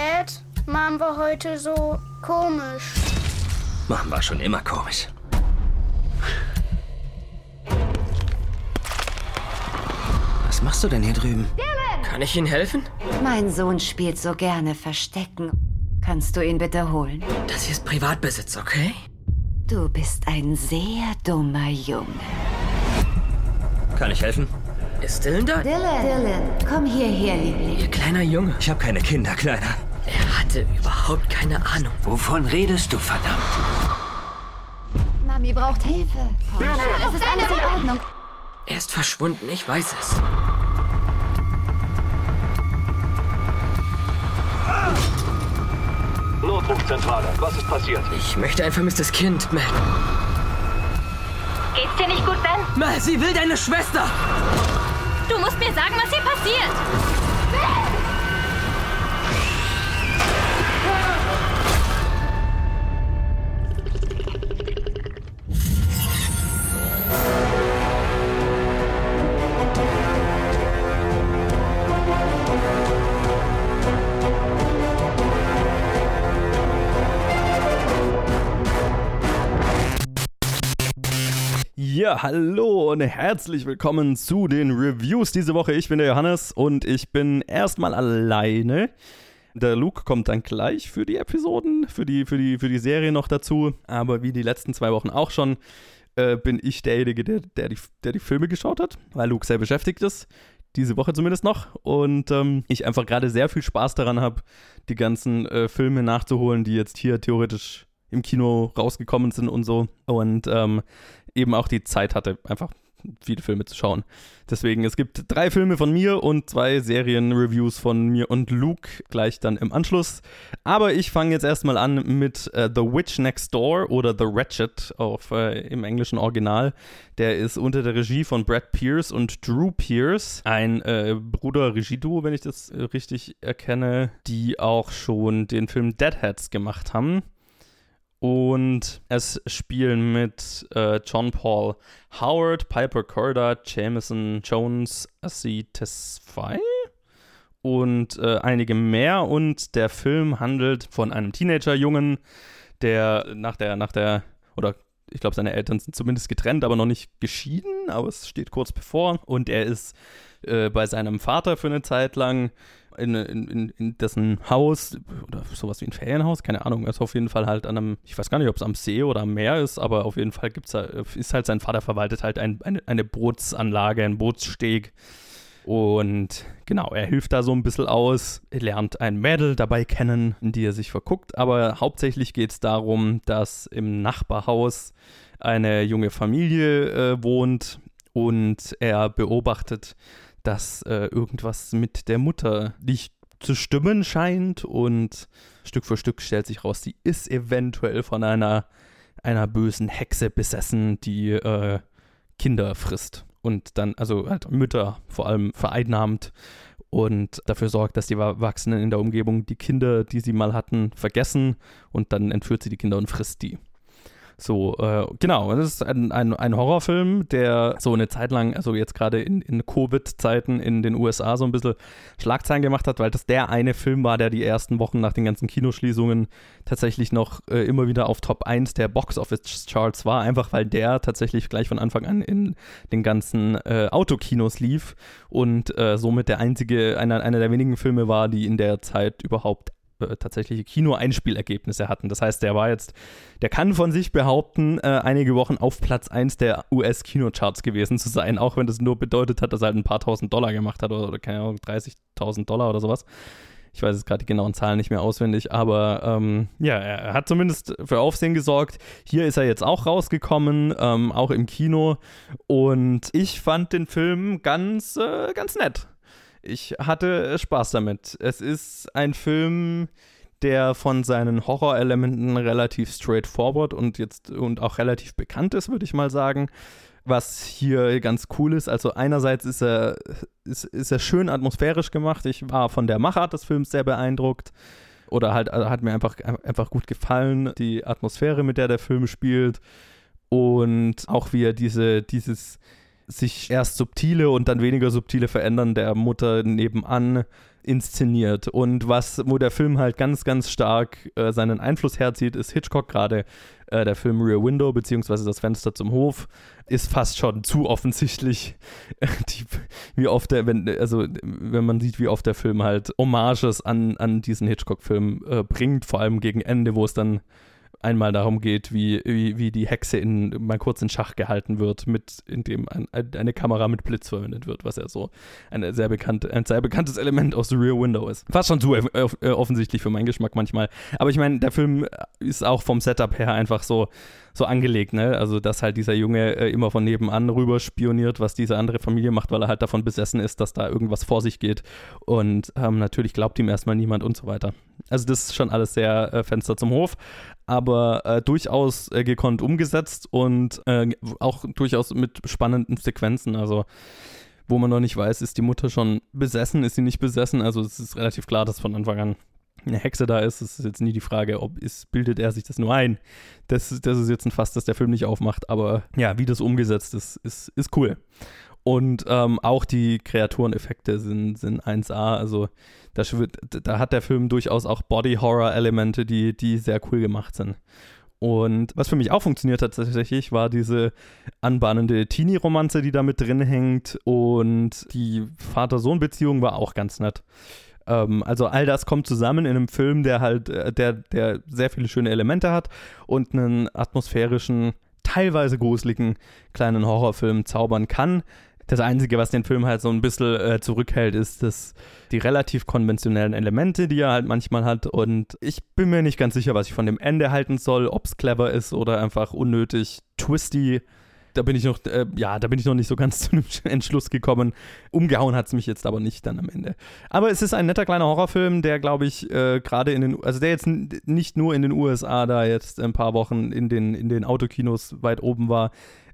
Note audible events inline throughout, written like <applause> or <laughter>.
Dad, Mom war heute so komisch. Mom war schon immer komisch. Was machst du denn hier drüben? Kann ich Ihnen helfen? Mein Sohn spielt so gerne Verstecken. Kannst du ihn bitte holen? Das hier ist Privatbesitz, okay? Du bist ein sehr dummer Junge. Kann ich helfen? Ist Dylan da? Dylan, Dylan, komm hierher, Liebling. Ihr kleiner Junge. Ich habe keine Kinder, Kleiner. Hatte überhaupt keine Ahnung. Wovon redest du, verdammt? Mami braucht Hilfe. Es ist alles in Ordnung. Er ist verschwunden, ich weiß es. Notrufzentrale, was ist passiert? Ich möchte ein vermisstes Kind melden. Geht's dir nicht gut, Ben? Ma, sie will deine Schwester! Du musst mir sagen, was hier passiert. Hallo und herzlich willkommen zu den Reviews diese Woche. Ich bin der Johannes und ich bin erstmal alleine. Der Luke kommt dann gleich für die Episoden, für die, für die, für die Serie noch dazu. Aber wie die letzten zwei Wochen auch schon, äh, bin ich derjenige, der, der, die, der die Filme geschaut hat, weil Luke sehr beschäftigt ist. Diese Woche zumindest noch. Und ähm, ich einfach gerade sehr viel Spaß daran habe, die ganzen äh, Filme nachzuholen, die jetzt hier theoretisch im Kino rausgekommen sind und so. Und ähm, eben auch die Zeit hatte, einfach viele Filme zu schauen. Deswegen, es gibt drei Filme von mir und zwei Serienreviews von mir und Luke gleich dann im Anschluss. Aber ich fange jetzt erstmal an mit äh, The Witch Next Door oder The Ratchet auf, äh, im englischen Original. Der ist unter der Regie von Brad Pierce und Drew Pierce, ein äh, Bruder-Regieduo, wenn ich das äh, richtig erkenne, die auch schon den Film Deadheads gemacht haben. Und es spielen mit äh, John Paul Howard, Piper Corda, Jameson Jones, Assi Tesfaye und äh, einige mehr. Und der Film handelt von einem Teenagerjungen, der nach der, nach der, oder ich glaube, seine Eltern sind zumindest getrennt, aber noch nicht geschieden, aber es steht kurz bevor. Und er ist äh, bei seinem Vater für eine Zeit lang in, in, in, dessen Haus oder sowas wie ein Ferienhaus, keine Ahnung, ist auf jeden Fall halt an einem, ich weiß gar nicht, ob es am See oder am Meer ist, aber auf jeden Fall gibt's ist halt sein Vater verwaltet halt ein, eine, eine Bootsanlage, ein Bootssteg. Und genau, er hilft da so ein bisschen aus, er lernt ein Mädel dabei kennen, in die er sich verguckt, aber hauptsächlich geht es darum, dass im Nachbarhaus eine junge Familie äh, wohnt und er beobachtet, dass äh, irgendwas mit der Mutter nicht zu stimmen scheint und Stück für Stück stellt sich raus, sie ist eventuell von einer, einer bösen Hexe besessen, die äh, Kinder frisst und dann, also halt Mütter vor allem vereinnahmt und dafür sorgt, dass die Erwachsenen in der Umgebung die Kinder, die sie mal hatten, vergessen und dann entführt sie die Kinder und frisst die. So, äh, genau, das ist ein, ein, ein, Horrorfilm, der so eine Zeit lang, also jetzt gerade in, in Covid-Zeiten in den USA so ein bisschen Schlagzeilen gemacht hat, weil das der eine Film war, der die ersten Wochen nach den ganzen Kinoschließungen tatsächlich noch äh, immer wieder auf Top 1 der Box-Office-Charts war, einfach weil der tatsächlich gleich von Anfang an in den ganzen äh, Autokinos lief und äh, somit der einzige, einer, einer der wenigen Filme war, die in der Zeit überhaupt äh, tatsächliche Kino-Einspielergebnisse hatten. Das heißt, der war jetzt, der kann von sich behaupten, äh, einige Wochen auf Platz 1 der US-Kinocharts gewesen zu sein, auch wenn das nur bedeutet hat, dass er halt ein paar tausend Dollar gemacht hat oder, oder keine Ahnung, 30.000 Dollar oder sowas. Ich weiß jetzt gerade die genauen Zahlen nicht mehr auswendig, aber ähm, ja, er hat zumindest für Aufsehen gesorgt. Hier ist er jetzt auch rausgekommen, ähm, auch im Kino. Und ich fand den Film ganz, äh, ganz nett. Ich hatte Spaß damit. Es ist ein Film, der von seinen Horrorelementen relativ straightforward und jetzt und auch relativ bekannt ist, würde ich mal sagen. Was hier ganz cool ist, also einerseits ist er, ist, ist er schön atmosphärisch gemacht. Ich war von der Machart des Films sehr beeindruckt. Oder halt also hat mir einfach, einfach gut gefallen, die Atmosphäre, mit der der Film spielt. Und auch wie er diese, dieses, sich erst subtile und dann weniger subtile Verändern der Mutter nebenan inszeniert. Und was, wo der Film halt ganz, ganz stark äh, seinen Einfluss herzieht, ist Hitchcock gerade. Äh, der Film Rear Window, beziehungsweise das Fenster zum Hof, ist fast schon zu offensichtlich, <laughs> die, wie oft der, wenn, also wenn man sieht, wie oft der Film halt Hommages an, an diesen Hitchcock-Film äh, bringt, vor allem gegen Ende, wo es dann einmal darum geht, wie, wie, wie die Hexe in, mal kurz in Schach gehalten wird, mit, indem ein, eine Kamera mit Blitz verwendet wird, was ja so eine sehr bekannte, ein sehr bekanntes Element aus The Rear Window ist. Fast schon zu äh, offensichtlich für meinen Geschmack manchmal. Aber ich meine, der Film ist auch vom Setup her einfach so, so angelegt, ne? Also, dass halt dieser Junge äh, immer von nebenan rüber spioniert, was diese andere Familie macht, weil er halt davon besessen ist, dass da irgendwas vor sich geht. Und ähm, natürlich glaubt ihm erstmal niemand und so weiter. Also, das ist schon alles sehr äh, Fenster zum Hof, aber äh, durchaus äh, gekonnt umgesetzt und äh, auch durchaus mit spannenden Sequenzen. Also, wo man noch nicht weiß, ist die Mutter schon besessen, ist sie nicht besessen. Also, es ist relativ klar, dass von Anfang an eine Hexe da ist, ist jetzt nie die Frage, ob ist, bildet er sich das nur ein. Das, das ist jetzt ein Fass, das der Film nicht aufmacht, aber ja, wie das umgesetzt ist, ist, ist cool. Und ähm, auch die Kreatureneffekte sind, sind 1A, also da, da hat der Film durchaus auch Body-Horror-Elemente, die, die sehr cool gemacht sind. Und was für mich auch funktioniert hat tatsächlich, war diese anbahnende Teenie-Romanze, die da mit drin hängt. Und die Vater-Sohn-Beziehung war auch ganz nett. Ähm, also all das kommt zusammen in einem Film, der halt, äh, der, der sehr viele schöne Elemente hat und einen atmosphärischen, teilweise gruseligen kleinen Horrorfilm zaubern kann. Das Einzige, was den Film halt so ein bisschen äh, zurückhält, ist das, die relativ konventionellen Elemente, die er halt manchmal hat. Und ich bin mir nicht ganz sicher, was ich von dem Ende halten soll, ob es clever ist oder einfach unnötig twisty da bin ich noch, äh, ja, da bin ich noch nicht so ganz <laughs> zu einem Entschluss gekommen. Umgehauen hat es mich jetzt aber nicht dann am Ende. Aber es ist ein netter kleiner Horrorfilm, der, glaube ich, äh, gerade in den, also der jetzt nicht nur in den USA da jetzt ein paar Wochen in den, in den Autokinos weit oben war,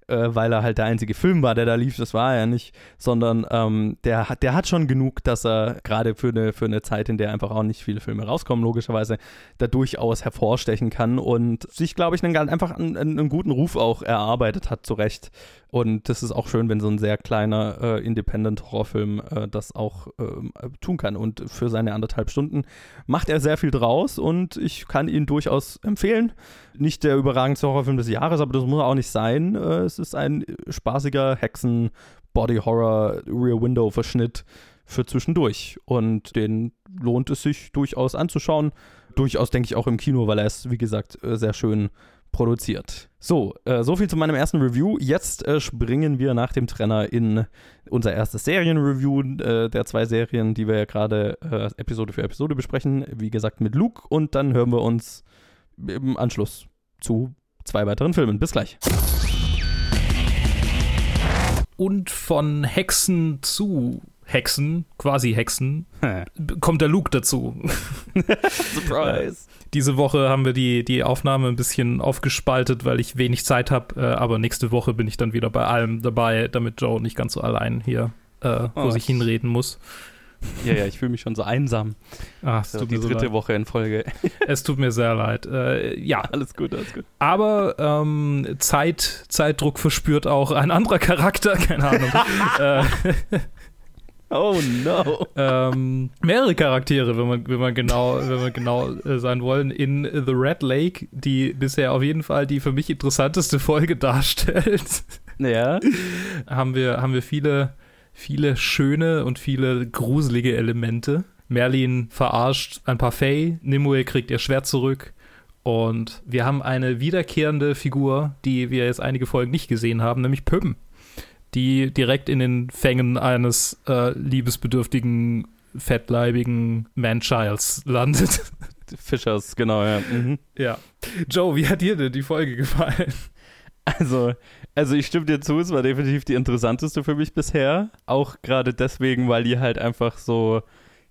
äh, weil er halt der einzige Film war, der da lief, das war er ja nicht, sondern ähm, der, hat, der hat schon genug, dass er gerade für eine, für eine Zeit, in der einfach auch nicht viele Filme rauskommen, logischerweise, da durchaus hervorstechen kann und sich, glaube ich, einen, einfach einen, einen, guten Ruf auch erarbeitet hat, zu Recht. Und das ist auch schön, wenn so ein sehr kleiner äh, Independent-Horrorfilm äh, das auch äh, tun kann. Und für seine anderthalb Stunden macht er sehr viel draus und ich kann ihn durchaus empfehlen. Nicht der überragendste Horrorfilm des Jahres, aber das muss auch nicht sein. Äh, es ist ein spaßiger Hexen-Body-Horror Rear-Window-Verschnitt für zwischendurch. Und den lohnt es sich durchaus anzuschauen. Durchaus, denke ich, auch im Kino, weil er ist, wie gesagt, äh, sehr schön produziert. So, äh, so viel zu meinem ersten Review. Jetzt äh, springen wir nach dem Trenner in unser erstes Serienreview äh, der zwei Serien, die wir ja gerade äh, Episode für Episode besprechen. Wie gesagt mit Luke und dann hören wir uns im Anschluss zu zwei weiteren Filmen. Bis gleich. Und von Hexen zu Hexen, quasi Hexen, <laughs> kommt der Luke dazu. Surprise. <laughs> Diese Woche haben wir die, die Aufnahme ein bisschen aufgespaltet, weil ich wenig Zeit habe. Äh, aber nächste Woche bin ich dann wieder bei allem dabei, damit Joe nicht ganz so allein hier äh, vor oh, sich hinreden muss. Ja, ja, ich fühle mich schon so einsam. Ach, es tut die mir so dritte leid. Woche in Folge. <laughs> Es tut mir sehr leid. Äh, ja. Alles gut, alles gut. Aber ähm, Zeit, Zeitdruck verspürt auch ein anderer Charakter, keine Ahnung. äh, Oh no. ähm, mehrere Charaktere, wenn man, wenn man genau, wenn man genau äh, sein wollen, in The Red Lake, die bisher auf jeden Fall die für mich interessanteste Folge <laughs> darstellt. Ja. haben wir, haben wir viele, viele schöne und viele gruselige Elemente. Merlin verarscht ein paar Fae, Nimue kriegt ihr Schwert zurück. Und wir haben eine wiederkehrende Figur, die wir jetzt einige Folgen nicht gesehen haben, nämlich Püm die direkt in den Fängen eines äh, liebesbedürftigen, fettleibigen Man-Childs landet. <laughs> Fischers, genau, ja. Mhm. Ja. Joe, wie hat dir denn die Folge gefallen? Also, also ich stimme dir zu, es war definitiv die interessanteste für mich bisher. Auch gerade deswegen, weil die halt einfach so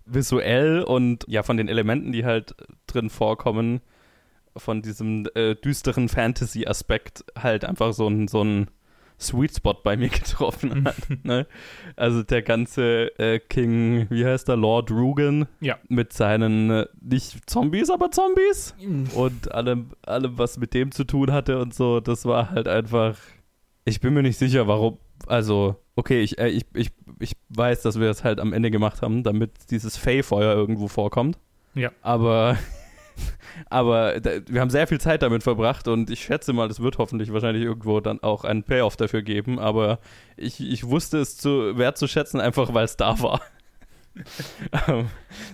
visuell und ja, von den Elementen, die halt drin vorkommen, von diesem äh, düsteren Fantasy-Aspekt halt einfach so ein, so ein Sweet Spot bei mir <laughs> getroffen hat. <laughs> ne? Also der ganze äh, King, wie heißt der, Lord Rugen, ja. mit seinen äh, nicht Zombies, aber Zombies Mhm. und allem, allem, was mit dem zu tun hatte und so, das war halt einfach. Ich bin mir nicht sicher, warum. Also, okay, ich, äh, ich, ich ich weiß, dass wir es halt am Ende gemacht haben, damit dieses Fey-Feuer irgendwo vorkommt. Ja. Aber, <laughs> aber da, wir haben sehr viel Zeit damit verbracht und ich schätze mal, es wird hoffentlich wahrscheinlich irgendwo dann auch einen Payoff dafür geben. Aber ich, ich wusste es zu wertzuschätzen, einfach weil es da war. <laughs> Ähm,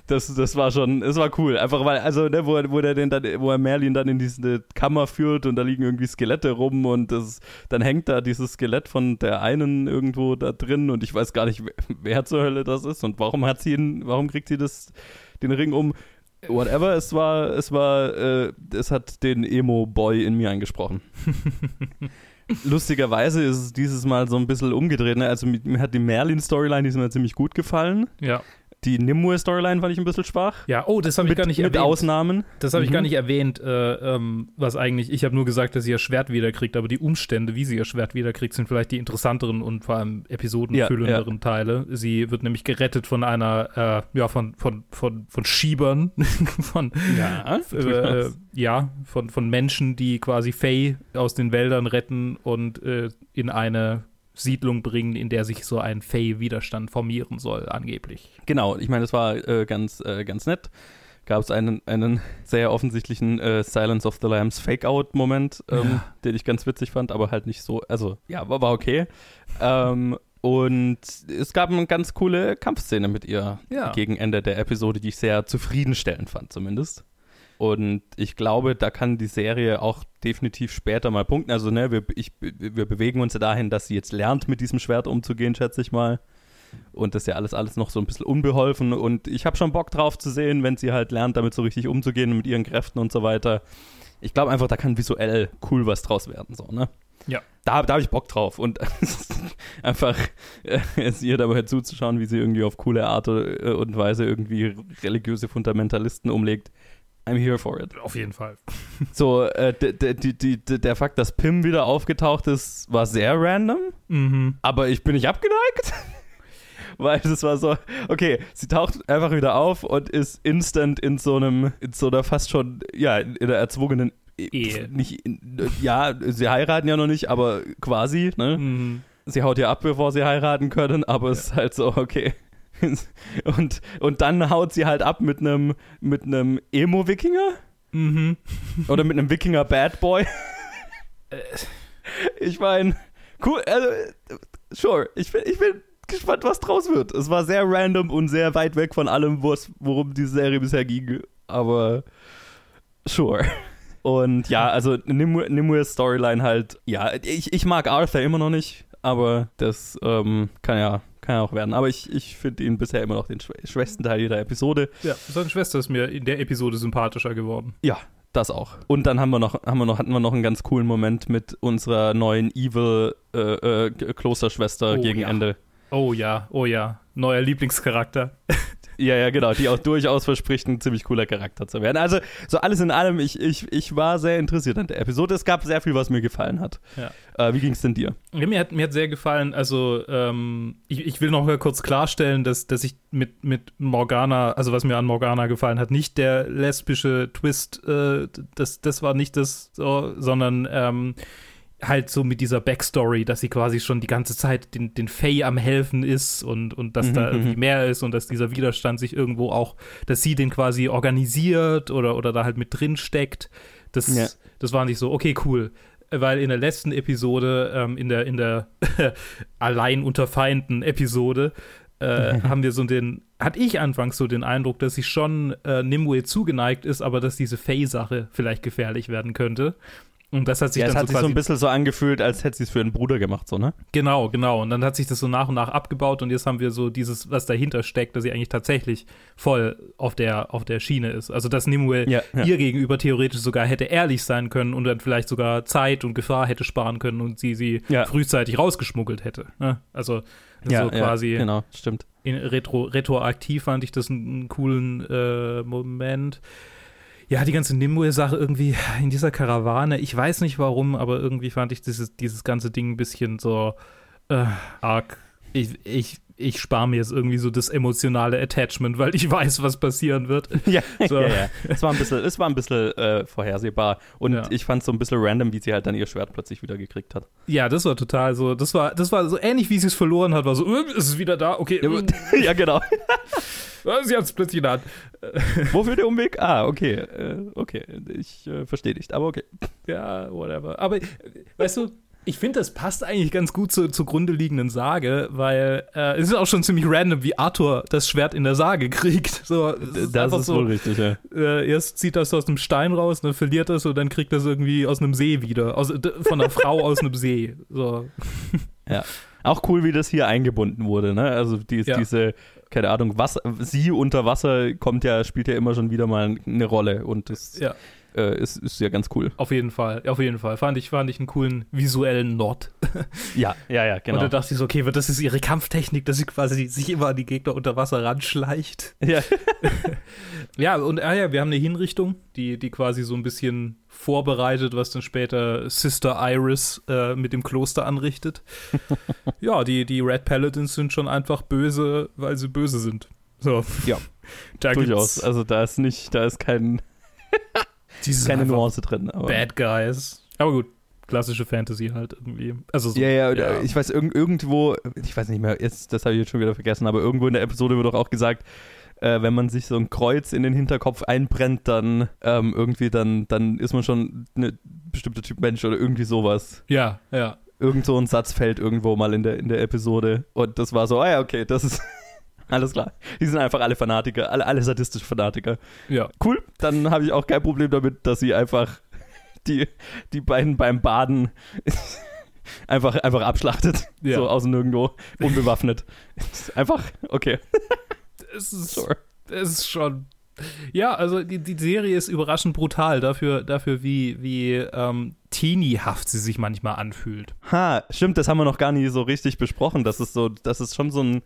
das, das war schon, es war cool. Einfach weil, also, ne, wo, er- wo der den dann, wo er Merlin dann in diese Kammer führt und da liegen irgendwie Skelette rum und das, dann hängt da dieses Skelett von der einen irgendwo da drin und ich weiß gar nicht, wer, wer zur Hölle das ist und warum hat sie ihn, warum kriegt sie das, den Ring um? Whatever, es war, es war, äh, es hat den Emo-Boy in mir angesprochen. <laughs> Lustigerweise ist es dieses Mal so ein bisschen umgedreht. Ne? Also mir hat die Merlin-Storyline, die ist mir ziemlich gut gefallen. Ja. Die Nimue-Storyline fand ich ein bisschen schwach. Ja, oh, das habe ich mit, gar nicht mit erwähnt. Ausnahmen. Das habe ich Mhm. gar nicht erwähnt, äh, ähm, was eigentlich, ich habe nur gesagt, dass sie ihr Schwert wiederkriegt, aber die Umstände, wie sie ihr Schwert wiederkriegt, sind vielleicht die interessanteren und vor allem episodenfüllenderen Teile. Sie wird nämlich gerettet von einer, äh, ja, von, von, von, von Schiebern, <laughs> von, Ja, äh, ja, von, von Menschen, die quasi Faye aus den Wäldern retten und äh, in eine Siedlung bringen, in der sich so ein Faye-Widerstand formieren soll, angeblich. Genau, ich meine, das war äh, ganz, äh, ganz nett. Gab es einen, einen sehr offensichtlichen äh, Silence of the Lambs Fake-Out-Moment, ähm, Ja. den ich ganz witzig fand, aber halt nicht so, also ja, war, war okay. <laughs> ähm, und es gab eine ganz coole Kampfszene mit ihr Ja. gegen Ende der Episode, die ich sehr zufriedenstellend fand, zumindest. Und ich glaube, da kann die Serie auch definitiv später mal punkten. Also, ne, wir, ich, wir bewegen uns ja dahin, dass sie jetzt lernt, mit diesem Schwert umzugehen, schätze ich mal. Und das ist ja alles, alles noch so ein bisschen unbeholfen. Und ich habe schon Bock drauf zu sehen, wenn sie halt lernt, damit so richtig umzugehen mit ihren Kräften und so weiter. Ich glaube einfach, da kann visuell cool was draus werden, so, ne? Ja. Da, da habe ich Bock drauf. Und <laughs> einfach äh, es ihr dabei zuzuschauen, wie sie irgendwie auf coole Art äh, und Weise irgendwie religiöse Fundamentalisten umlegt. I'm here for it. Auf jeden Fall. <laughs> So, äh, der Fakt, dass Pim wieder aufgetaucht ist, war sehr random, Mhm. aber ich bin nicht abgeneigt. <laughs> Weil das war so, okay, sie taucht einfach wieder auf und ist instant in so einem, in so einer fast schon, ja, in einer erzwungenen Ehe. Nicht, ja, sie heiraten ja noch nicht, aber quasi, ne? Mhm. Sie haut ja ab, bevor sie heiraten können, aber es ist halt so, okay. <laughs> Und, und dann haut sie halt ab mit einem mit einem Emo-Wikinger Mhm. oder mit einem Wikinger Bad Boy. Ich meine, cool, also, sure, ich bin, ich bin gespannt, was draus wird. Es war sehr random und sehr weit weg von allem, worum die Serie bisher ging, aber sure. Und ja, also Nimue, Nimue's Storyline halt, ja, ich, ich mag Arthur immer noch nicht, aber das ähm, kann ja kann ja auch werden. Aber ich, ich finde ihn bisher immer noch den schwä- schwächsten Teil jeder Episode. Ja, seine Schwester ist mir in der Episode sympathischer geworden. Ja, das auch. Und dann haben wir noch, haben wir noch, hatten wir noch einen ganz coolen Moment mit unserer neuen Evil äh, äh, Klosterschwester Oh, gegen ja. Ende. Oh ja, oh ja. Neuer Lieblingscharakter. <laughs> Ja, ja, genau, die auch durchaus verspricht, ein ziemlich cooler Charakter zu werden. Also, so alles in allem, ich, ich, ich war sehr interessiert an der Episode. Es gab sehr viel, was mir gefallen hat. Ja. Äh, wie ging es denn dir? Ja, mir, hat, mir hat sehr gefallen, also ähm, ich, ich will noch mal kurz klarstellen, dass, dass ich mit, mit Morgana, also was mir an Morgana gefallen hat, nicht der lesbische Twist, äh, das, das war nicht das, so, sondern ähm, halt so mit dieser Backstory, dass sie quasi schon die ganze Zeit den, den Faye am helfen ist und, und dass Mhm, da mhm. irgendwie mehr ist und dass dieser Widerstand sich irgendwo auch, dass sie den quasi organisiert oder, oder da halt mit drin steckt. Das, Ja. das war nicht so, okay, cool. Weil in der letzten Episode, ähm, in der, in der <laughs> Allein unter Feinden Episode, äh, <laughs> haben wir so den, hatte ich anfangs so den Eindruck, dass sie schon äh, Nimue zugeneigt ist, aber dass diese Faye-Sache vielleicht gefährlich werden könnte. Und das hat sich Ja, es dann hat so sich so ein bisschen so angefühlt, als hätte sie es für einen Bruder gemacht, so, ne? Genau, genau. Und dann hat sich das so nach und nach abgebaut und jetzt haben wir so dieses, was dahinter steckt, dass sie eigentlich tatsächlich voll auf der, auf der Schiene ist. Also, dass Nimue Ja, ja. ihr gegenüber theoretisch sogar hätte ehrlich sein können und dann vielleicht sogar Zeit und Gefahr hätte sparen können und sie sie Ja. frühzeitig rausgeschmuggelt hätte. Ne? Also, so quasi genau, stimmt. in retro, retroaktiv fand ich das einen, einen coolen äh, Moment. Ja, die ganze Nimue-Sache irgendwie in dieser Karawane, ich weiß nicht warum, aber irgendwie fand ich dieses, dieses ganze Ding ein bisschen so äh, arg. Ich, ich, ich spare mir jetzt irgendwie so das emotionale Attachment, weil ich weiß, was passieren wird. <laughs> Ja, <laughs> So. ja, ja. Es war ein bisschen, es war ein bisschen äh, vorhersehbar. Und Ja. ich fand es so ein bisschen random, wie sie halt dann ihr Schwert plötzlich wieder gekriegt hat. Ja, das war total so, das war, das war so ähnlich, wie sie es verloren hat, war so, äh, ist es wieder da, okay, äh, <laughs> ja, genau. sie hat es plötzlich in der Hand. Wofür der Umweg? Ah, okay. Äh, okay. Ich äh, verstehe nicht, aber okay. Ja, whatever. Aber, äh, weißt du, ich finde, das passt eigentlich ganz gut zur zugrunde liegenden Sage, weil äh, es ist auch schon ziemlich random, wie Arthur das Schwert in der Sage <laughs> kriegt. So, es ist Das ist so, wohl richtig, ja. äh, erst zieht das aus einem Stein raus, dann verliert das und dann kriegt das irgendwie aus einem See wieder. Aus, von einer Frau aus einem See. So. Ja. Auch cool, wie das hier eingebunden wurde, ne? Also die, Ja. diese, keine Ahnung, Wasser, sie unter Wasser kommt ja, spielt ja immer schon wieder mal eine Rolle und das Ja, äh, ist, ist ja ganz cool. auf jeden Fall. Auf jeden Fall. Fand ich, fand ich einen coolen visuellen Nod. <laughs> Ja, ja, ja, genau. Und da dachte ich so, okay, das ist ihre Kampftechnik, dass sie quasi sich immer an die Gegner unter Wasser ranschleicht. <laughs> ja. <laughs> Ja, und ah ja, wir haben eine Hinrichtung, die, die quasi so ein bisschen vorbereitet, was dann später Sister Iris äh, mit dem Kloster anrichtet. ja, die, die Red Paladins sind schon einfach böse, weil sie böse sind. So. Ja, da Durchaus. Also da ist nicht, da ist kein, diese keine Nuance drin. Aber Bad Guys. Aber gut, klassische Fantasy halt irgendwie. Also so, Ja, ja, ja. ich weiß, irg irgendwo, ich weiß nicht mehr, jetzt, das habe ich jetzt schon wieder vergessen, aber irgendwo in der Episode wird doch auch gesagt, äh, wenn man sich so ein Kreuz in den Hinterkopf einbrennt, dann ähm, irgendwie, dann, dann ist man schon eine bestimmte Typ Mensch oder irgendwie sowas. ja, ja. Irgend so ein Satz fällt irgendwo mal in der, in der Episode und das war so, ah ja, okay, das ist alles klar. Die sind einfach alle Fanatiker, alle, alle sadistische Fanatiker. Ja, Cool, dann habe ich auch kein Problem damit, dass sie einfach <laughs> die, die beiden beim Baden <laughs> einfach, einfach abschlachtet. Ja. So aus Nirgendwo, unbewaffnet. <laughs> einfach, okay, es ist, sure. es ist schon. Ja, also die, die Serie ist überraschend brutal dafür, dafür wie, wie ähm, teeniehaft sie sich manchmal anfühlt. Ha, stimmt, das haben wir noch gar nie so richtig besprochen, dass es so, dass es schon so ein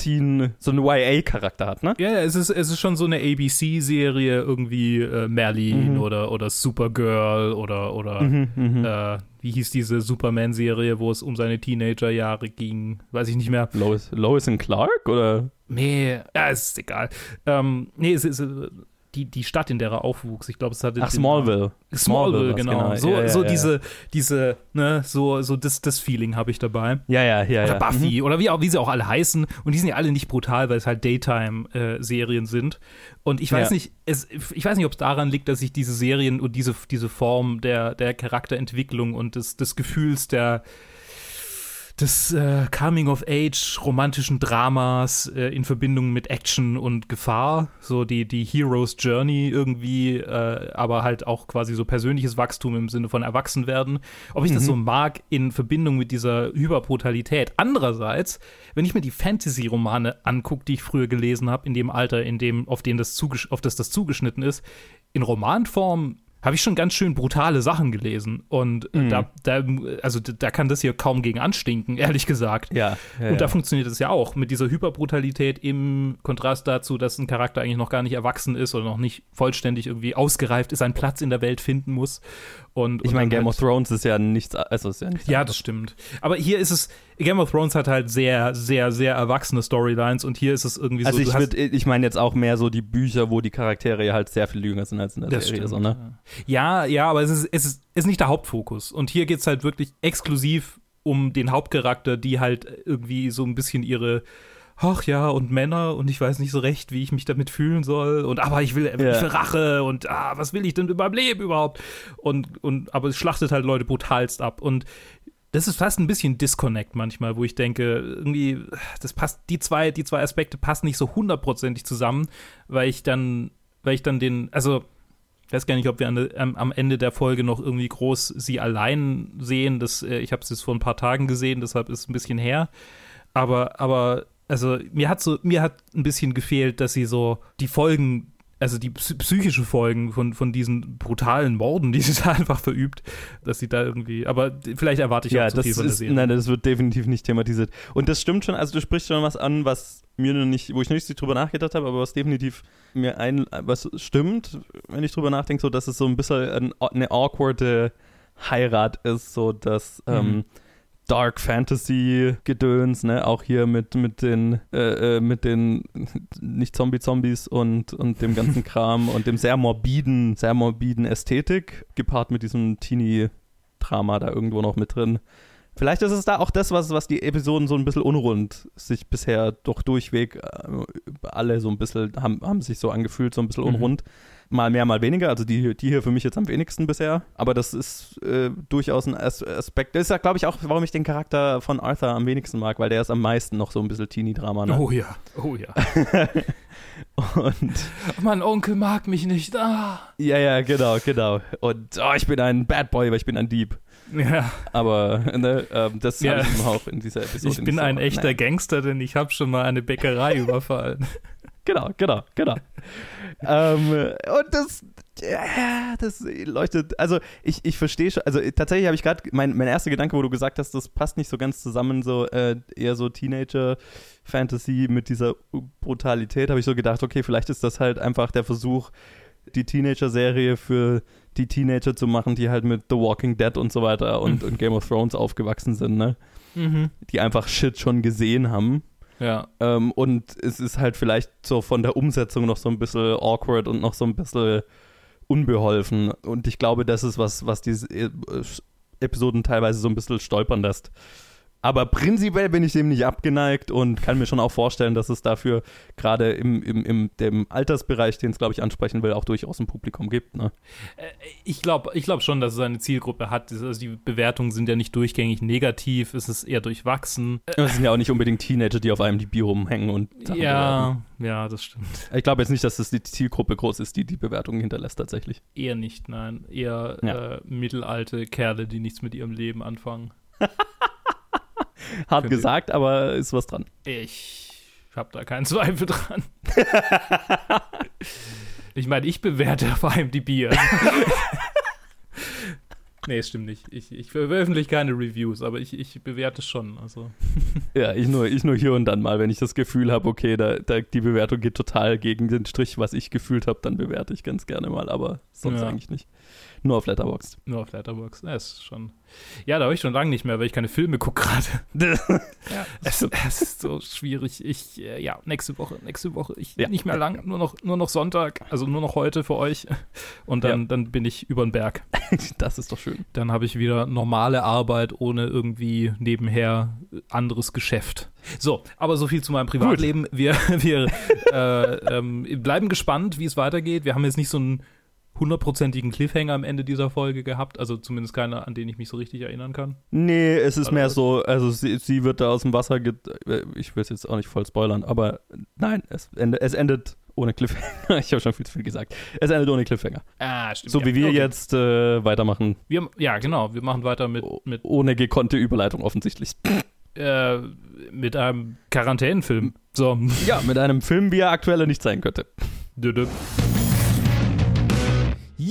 Teen, so einen YA-Charakter hat, ne? Ja, es ist, es ist schon so eine ABC-Serie, irgendwie äh, Merlin Mhm. oder, oder Supergirl oder, oder Mhm. äh, wie hieß diese Superman-Serie, wo es um seine Teenagerjahre ging? Weiß ich nicht mehr. Lois, Lois and Clark oder? Nee, ja, ist egal. Ähm, nee, es ist äh, die, die Stadt, in der er aufwuchs. Ich glaube, es hatte. Ach, Namen- Smallville. Smallville, war's, genau. So, Ja, ja, so ja. diese, diese, ne, so, so das, das Feeling habe ich dabei. Ja, ja, ja. Oder ja. Mhm. Buffy oder wie, auch, wie sie auch alle heißen. Und die sind ja alle nicht brutal, weil es halt Daytime-Serien sind. Und ich weiß nicht, es, ich weiß nicht, ob es daran liegt, dass ich diese Serien und diese, diese Form der, der Charakterentwicklung und des, des Gefühls der des äh, Coming-of-Age romantischen Dramas äh, in Verbindung mit Action und Gefahr, so die, die Hero's Journey irgendwie, äh, aber halt auch quasi so persönliches Wachstum im Sinne von Erwachsenwerden. Ob ich das so mag in Verbindung mit dieser Hyperbrutalität. Andererseits, wenn ich mir die Fantasy-Romane angucke, die ich früher gelesen habe, in dem Alter, in dem, auf, den das auf das das zugeschnitten ist, in Romanform habe ich schon ganz schön brutale Sachen gelesen. Und äh, da, da, also da kann das hier kaum gegen anstinken, <laughs> ehrlich gesagt. Ja, ja, Und da ja. funktioniert es ja auch mit dieser Hyperbrutalität im Kontrast dazu, dass ein Charakter eigentlich noch gar nicht erwachsen ist oder noch nicht vollständig irgendwie ausgereift ist, einen Platz in der Welt finden muss. Und, Ich meine, Game halt, of Thrones ist ja nichts, also ist ja nichts Ja, das stimmt. Aber hier ist es, Game of Thrones hat halt sehr, sehr, sehr erwachsene Storylines und hier ist es irgendwie Also so. ich, hast- würd- ich meine jetzt auch mehr so die Bücher, wo die Charaktere ja halt sehr viel jünger sind als in der Das Serie. stimmt. So, ne? Ja, ja, aber es ist, es ist, es ist nicht der Hauptfokus. Und hier geht es halt wirklich exklusiv um den Hauptcharakter, die halt irgendwie so ein bisschen ihre ach ja, und Männer und ich weiß nicht so recht, wie ich mich damit fühlen soll und aber ich will, ich will Rache und ah, was will ich denn über meinem Leben überhaupt? Und, und aber es schlachtet halt Leute brutalst ab und das ist fast ein bisschen Disconnect manchmal, wo ich denke, irgendwie, das passt, die zwei, die zwei Aspekte passen nicht so hundertprozentig zusammen, weil ich dann, weil ich dann den, also ich weiß gar nicht, ob wir an, am Ende der Folge noch irgendwie groß sie allein sehen. Das, äh, ich habe es jetzt vor ein paar Tagen gesehen, deshalb ist es ein bisschen her. Aber, aber, also mir hat so, mir hat ein bisschen gefehlt, dass sie so die Folgen, also die psy- psychische Folgen von, von diesen brutalen Morden, die <laughs> sie da einfach verübt, dass sie da irgendwie, aber vielleicht erwarte ich Ja, auch zu das viel von der ist, Serie. nein, das wird definitiv nicht thematisiert. Und das stimmt schon, also du sprichst schon was an, was mir noch nicht, wo ich noch nicht drüber nachgedacht habe, aber was definitiv mir ein, was stimmt, wenn ich drüber nachdenke, so, dass es so ein bisschen ein, eine awkwarde Heirat ist, so dass Mhm. ähm, Dark Fantasy Gedöns, ne? Auch hier mit, mit den, äh, äh, mit den <laughs> nicht Zombie-Zombies und, und dem ganzen <laughs> Kram und dem sehr morbiden, sehr morbiden Ästhetik, gepaart mit diesem Teenie-Drama da irgendwo noch mit drin. Vielleicht ist es da auch das, was, was die Episoden so ein bisschen unrund sich bisher doch durchweg äh, alle so ein bisschen haben, haben sich so angefühlt, so ein bisschen Mhm. unrund. Mal mehr, mal weniger. Also die, die hier für mich jetzt am wenigsten bisher. Aber das ist äh, durchaus ein As Aspekt. Das ist ja, glaube ich, auch, warum ich den Charakter von Arthur am wenigsten mag, weil der ist am meisten noch so ein bisschen Teenie-Drama. Ne? Oh ja, oh ja. <laughs> Und mein Onkel mag mich nicht. Ah. ja, ja, genau, genau. Und oh, ich bin ein Bad Boy, weil ich bin ein Dieb. Ja, Aber ne, ähm, das Ja. habe ich auch in dieser Episode ich bin so ein gemacht. echter Nein. Gangster, denn ich habe schon mal eine Bäckerei <laughs> überfallen. Genau, genau, genau. ähm, und das, ja, das leuchtet, also ich, ich verstehe schon, also tatsächlich habe ich gerade, mein, mein erster Gedanke, wo du gesagt hast, das passt nicht so ganz zusammen, so äh, eher so Teenager-Fantasy mit dieser Brutalität, habe ich so gedacht, okay, vielleicht ist das halt einfach der Versuch, die Teenager-Serie für die Teenager zu machen, die halt mit The Walking Dead und so weiter und, und Game of Thrones aufgewachsen sind, ne? Mhm. Die einfach Shit schon gesehen haben. Ja, Ähm, und es ist halt vielleicht so von der Umsetzung noch so ein bisschen awkward und noch so ein bisschen unbeholfen. Und ich glaube, das ist was, was diese äh, Episoden teilweise so ein bisschen stolpern lässt. Aber prinzipiell bin ich dem nicht abgeneigt und kann mir schon auch vorstellen, dass es dafür gerade im, im, im dem Altersbereich, den es, glaube ich, ansprechen will, auch durchaus ein Publikum gibt. Ne? ich glaube ich glaub schon, dass es eine Zielgruppe hat. Also die Bewertungen sind ja nicht durchgängig negativ, es ist eher durchwachsen. Es sind ja auch nicht unbedingt Teenager, die auf einem die rumhängen und Sachen bewerten. Ja, ja, das stimmt. Ich glaube jetzt nicht, dass das die Zielgruppe groß ist, die die Bewertungen hinterlässt tatsächlich. Eher nicht, nein. Eher Ja. äh, mittelalte Kerle, die nichts mit ihrem Leben anfangen. <laughs> <laughs> Hart Finde- gesagt, aber ist was dran. Ich habe da keinen <laughs> Zweifel dran. ich meine, ich bewerte <laughs> auf IMDb. nee, es stimmt nicht. Ich, ich veröffentliche keine Reviews, aber ich, ich bewerte schon. Also. Ja, ich nur, ich nur hier und dann mal, wenn ich das Gefühl habe, okay, da, da, die Bewertung geht total gegen den Strich, was ich gefühlt habe, dann bewerte ich ganz gerne mal, aber sonst Ja. eigentlich nicht. Nur auf Letterboxd. Nur auf Letterboxd. Ja, ist schon. Ja, da habe ich schon lange nicht mehr, weil ich keine Filme gucke gerade. <laughs> ja, Es, es ist so schwierig. Ich, äh, ja, nächste Woche, nächste Woche. Ich, Ja. Nicht mehr lang, nur noch, nur noch Sonntag, also nur noch heute für euch. Und dann, Ja. dann bin ich über den Berg. <laughs> das ist doch schön. Dann habe ich wieder normale Arbeit ohne irgendwie nebenher anderes Geschäft. So, aber so viel zu meinem Privatleben. Wir, <laughs> wir äh, ähm, bleiben gespannt, wie es weitergeht. Wir haben jetzt nicht so einen hundertprozentigen Cliffhanger am Ende dieser Folge gehabt, also zumindest keiner, an den ich mich so richtig erinnern kann. Nee, es ist mehr so, also sie, sie wird da aus dem Wasser, get äh, ich will es jetzt auch nicht voll spoilern, aber nein, es, ende, es endet ohne Cliffhanger. <laughs> ich habe schon viel zu viel gesagt. Es endet ohne Cliffhanger. Ah, stimmt. So ja. wie wir Okay. jetzt äh, weitermachen, Wir, ja, genau. Wir machen weiter mit, mit, ohne gekonnte Überleitung offensichtlich. äh, mit einem Quarantänenfilm. So. Ja, mit einem Film, wie er aktuell nicht sein könnte. Dö-dö.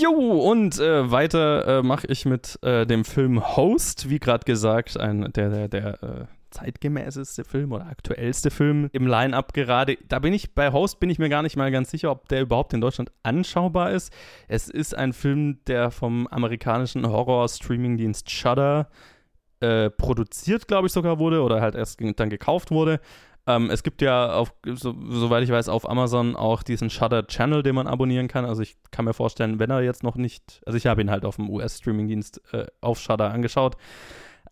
Jo, und äh, weiter äh, mache ich mit äh, dem Film Host, wie gerade gesagt, ein, der, der, der äh, zeitgemäßeste Film oder aktuellste Film im Line-Up gerade. Da bin ich, bei Host bin ich mir gar nicht mal ganz sicher, ob der überhaupt in Deutschland anschaubar ist. Es ist ein Film, der vom amerikanischen Horror-Streaming-Dienst Shudder äh, produziert, glaube ich, sogar wurde oder halt erst dann gekauft wurde. Ähm, es gibt ja, auf, so, soweit ich weiß, auf Amazon auch diesen Shudder-Channel, den man abonnieren kann. Also ich kann mir vorstellen, wenn er jetzt noch nicht, also ich habe ihn halt auf dem US-Streaming-Dienst äh, auf Shudder angeschaut.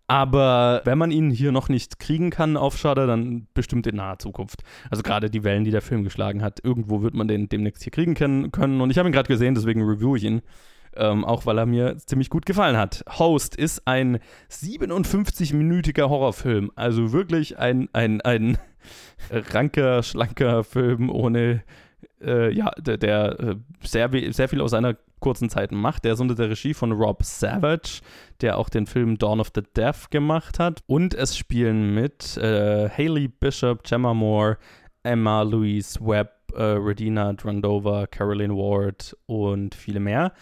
Aber wenn man ihn hier noch nicht kriegen kann auf Shudder, dann bestimmt in naher Zukunft. Also gerade die Wellen, die der Film geschlagen hat, irgendwo wird man den demnächst hier kriegen können. Und ich habe ihn gerade gesehen, deswegen review ich ihn. Ähm, auch weil er mir ziemlich gut gefallen hat. Host ist ein 57-minütiger Horrorfilm. Also wirklich ein, ein, ein <laughs> ranker, schlanker Film ohne, äh, ja, der, der äh, sehr, sehr viel aus seiner kurzen Zeit macht. Der ist unter der Regie von Rob Savage, der auch den Film Dawn of the Deaf gemacht hat. Und es spielen mit äh, Haley Bishop, Gemma Moore, Emma Louise Webb, äh, Redina Drandova, Caroline Ward und viele mehr.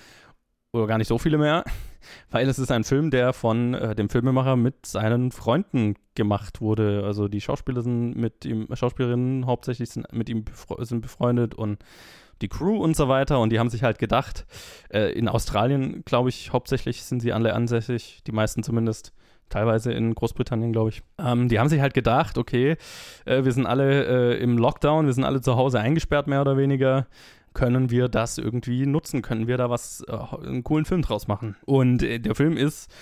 Oder gar nicht so viele mehr, <laughs> weil es ist ein Film, der von äh, dem Filmemacher mit seinen Freunden gemacht wurde. Also die Schauspieler sind mit ihm, Schauspielerinnen hauptsächlich sind mit ihm befre sind befreundet und die Crew und so weiter. Und die haben sich halt gedacht, äh, in Australien, glaube ich, hauptsächlich sind sie alle ansässig, die meisten zumindest, teilweise in Großbritannien, glaube ich. Ähm, die haben sich halt gedacht, okay, äh, wir sind alle äh, im Lockdown, wir sind alle zu Hause eingesperrt, mehr oder weniger. Können wir das irgendwie nutzen? Können wir da was, äh, einen coolen Film draus machen? Und äh, der Film ist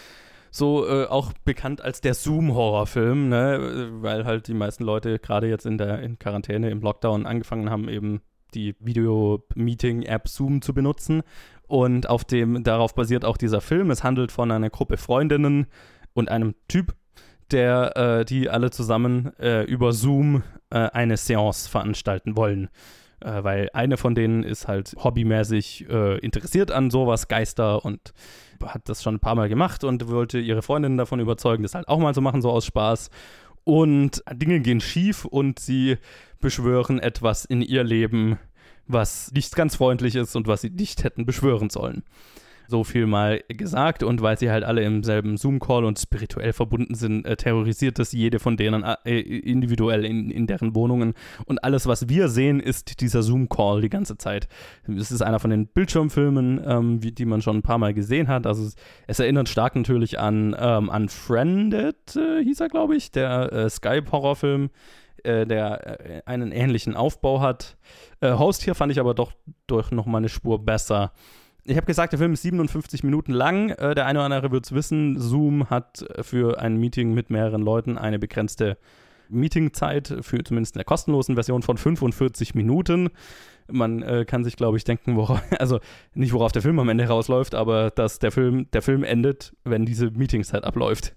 so äh, auch bekannt als der Zoom-Horrorfilm, ne? weil halt die meisten Leute gerade jetzt in der in Quarantäne, im Lockdown angefangen haben, eben die Video-Meeting-App Zoom zu benutzen. Und auf dem, darauf basiert auch dieser Film. Es handelt von einer Gruppe Freundinnen und einem Typ, der, äh, die alle zusammen äh, über Zoom äh, eine Seance veranstalten wollen. Äh, weil eine von denen ist halt hobbymäßig äh, interessiert an sowas, Geister und hat das schon ein paar Mal gemacht und wollte ihre Freundin davon überzeugen, das halt auch mal zu machen, so aus Spaß. Und Dinge gehen schief und sie beschwören etwas in ihr Leben, was nicht ganz freundlich ist und was sie nicht hätten beschwören sollen. So viel mal gesagt und weil sie halt alle im selben Zoom-Call und spirituell verbunden sind, äh, terrorisiert das jede von denen äh, individuell in, in deren Wohnungen. Und alles, was wir sehen, ist dieser Zoom-Call die ganze Zeit. Das ist einer von den Bildschirmfilmen, ähm, wie, die man schon ein paar Mal gesehen hat. Also es, es erinnert stark natürlich an, ähm, an Friended, äh, hieß er, glaube ich, der äh, Skype-Horrorfilm äh, der äh, einen ähnlichen Aufbau hat. Äh, Host hier fand ich aber doch durch nochmal eine Spur besser. Ich habe gesagt, der Film ist 57 Minuten lang. Äh, der eine oder andere wird es wissen. Zoom hat für ein Meeting mit mehreren Leuten eine begrenzte Meetingzeit, für zumindest in der kostenlosen Version von 45 Minuten. Man äh, kann sich, glaube ich, denken, worauf, <laughs> also nicht worauf der Film am Ende rausläuft, aber dass der Film, der Film endet, wenn diese Meetingzeit abläuft.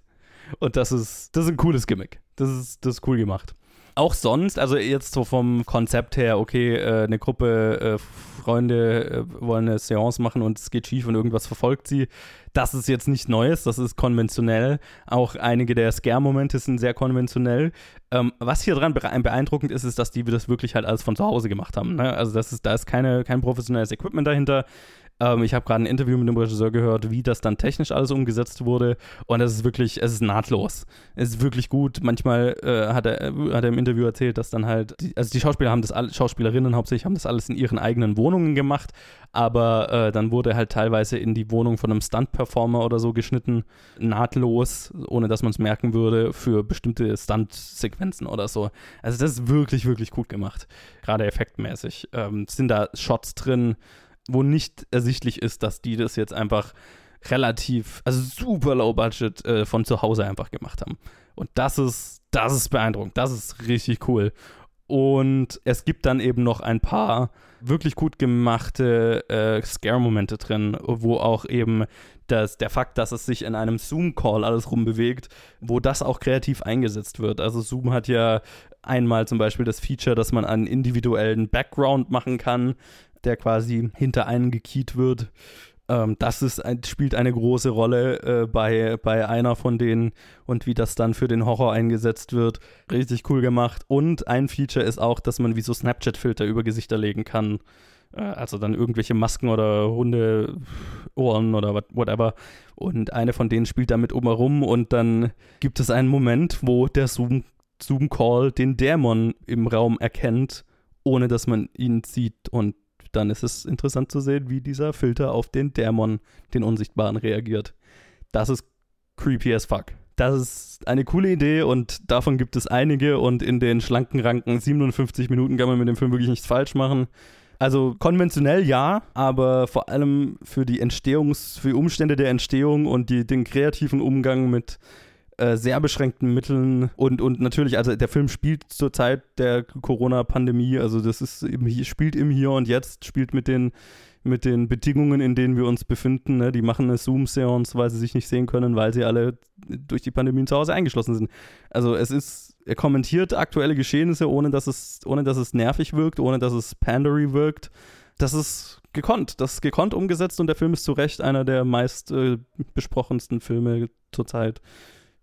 Und das ist, das ist ein cooles Gimmick. Das ist, das ist cool gemacht auch sonst, also jetzt so vom Konzept her, okay, äh, eine Gruppe äh, Freunde äh, wollen eine Seance machen und es geht schief und irgendwas verfolgt sie. Das ist jetzt nicht Neues, das ist konventionell. Auch einige der Scare-Momente sind sehr konventionell. Ähm, was hier dran beeindruckend ist, ist, dass die das wirklich halt alles von zu Hause gemacht haben. Ne? Also das ist, da ist keine, kein professionelles Equipment dahinter. Ähm, ich habe gerade ein Interview mit dem Regisseur gehört, wie das dann technisch alles umgesetzt wurde. Und es ist wirklich, es ist nahtlos. Es ist wirklich gut. Manchmal äh, hat, er, hat er im Interview erzählt, dass dann halt, die, also die Schauspieler haben das, Schauspielerinnen hauptsächlich haben das alles in ihren eigenen Wohnungen gemacht. Aber äh, dann wurde halt teilweise in die Wohnung von einem Stunt-Performer oder so geschnitten, nahtlos, ohne dass man es merken würde, für bestimmte Stunt-Sequenzen oder so. Also das ist wirklich, wirklich gut gemacht. Gerade effektmäßig. Ähm, sind da Shots drin, wo nicht ersichtlich ist, dass die das jetzt einfach relativ, also super low budget äh, von zu Hause einfach gemacht haben. Und das ist, das ist beeindruckend, das ist richtig cool. Und es gibt dann eben noch ein paar wirklich gut gemachte äh, Scare-Momente drin, wo auch eben das, der Fakt, dass es sich in einem Zoom-Call alles rumbewegt, wo das auch kreativ eingesetzt wird. Also Zoom hat ja einmal zum Beispiel das Feature, dass man einen individuellen Background machen kann, der quasi hinter einen gekiet wird. Ähm, das ist, spielt eine große Rolle äh, bei, bei einer von denen und wie das dann für den Horror eingesetzt wird. Richtig cool gemacht. Und ein Feature ist auch, dass man wie so Snapchat-Filter über Gesichter legen kann. Äh, also dann irgendwelche Masken oder Hundeohren oder whatever. Und eine von denen spielt damit oben herum und dann gibt es einen Moment, wo der Zoom, Zoom-Call den Dämon im Raum erkennt, ohne dass man ihn sieht und dann ist es interessant zu sehen, wie dieser Filter auf den Dämon, den Unsichtbaren, reagiert. Das ist creepy as fuck. Das ist eine coole Idee und davon gibt es einige und in den schlanken Ranken 57 Minuten kann man mit dem Film wirklich nichts falsch machen. Also konventionell ja, aber vor allem für die Entstehungs-, für die Umstände der Entstehung und die, den kreativen Umgang mit äh, sehr beschränkten Mitteln und, und natürlich, also der Film spielt zur Zeit der Corona-Pandemie, also das ist im, spielt im Hier und Jetzt, spielt mit den, mit den Bedingungen, in denen wir uns befinden. Ne? Die machen eine Zoom-Seance, weil sie sich nicht sehen können, weil sie alle durch die Pandemie zu Hause eingeschlossen sind. Also es ist, er kommentiert aktuelle Geschehnisse, ohne dass es, ohne dass es nervig wirkt, ohne dass es pandery wirkt. Das ist gekonnt. Das ist gekonnt umgesetzt und der Film ist zu Recht einer der meist äh, besprochensten Filme zurzeit.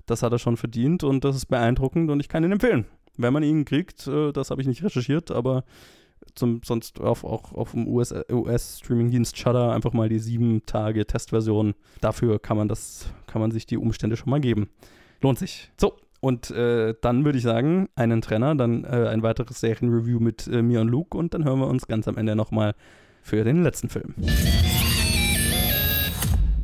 Das hat er schon verdient und das ist beeindruckend und ich kann ihn empfehlen. Wenn man ihn kriegt, äh, das habe ich nicht recherchiert, aber zum, sonst auf, auch auf dem US-Streaming-Dienst US Shudder einfach mal die sieben Tage Testversion. Dafür kann man das, kann man sich die Umstände schon mal geben. Lohnt sich. So, und äh, dann würde ich sagen, einen Trenner, dann äh, ein weiteres Serienreview mit äh, mir und Luke und dann hören wir uns ganz am Ende nochmal für den letzten Film.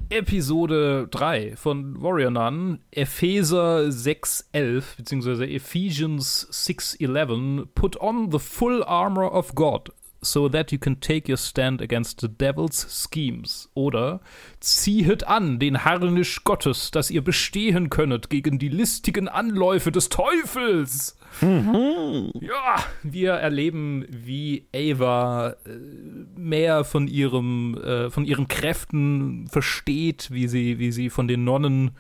Episode 3 von Warrior Nun, Epheser 6.11, beziehungsweise Ephesians 6.11, Put on the full armor of God, so that you can take your stand against the devil's schemes. Oder ziehet an den Harnisch Gottes, dass ihr bestehen könnet gegen die listigen Anläufe des Teufels. Ja, wir erleben, wie Ava äh, mehr von ihrem, äh, von ihren Kräften versteht, wie sie, wie sie von den Nonnen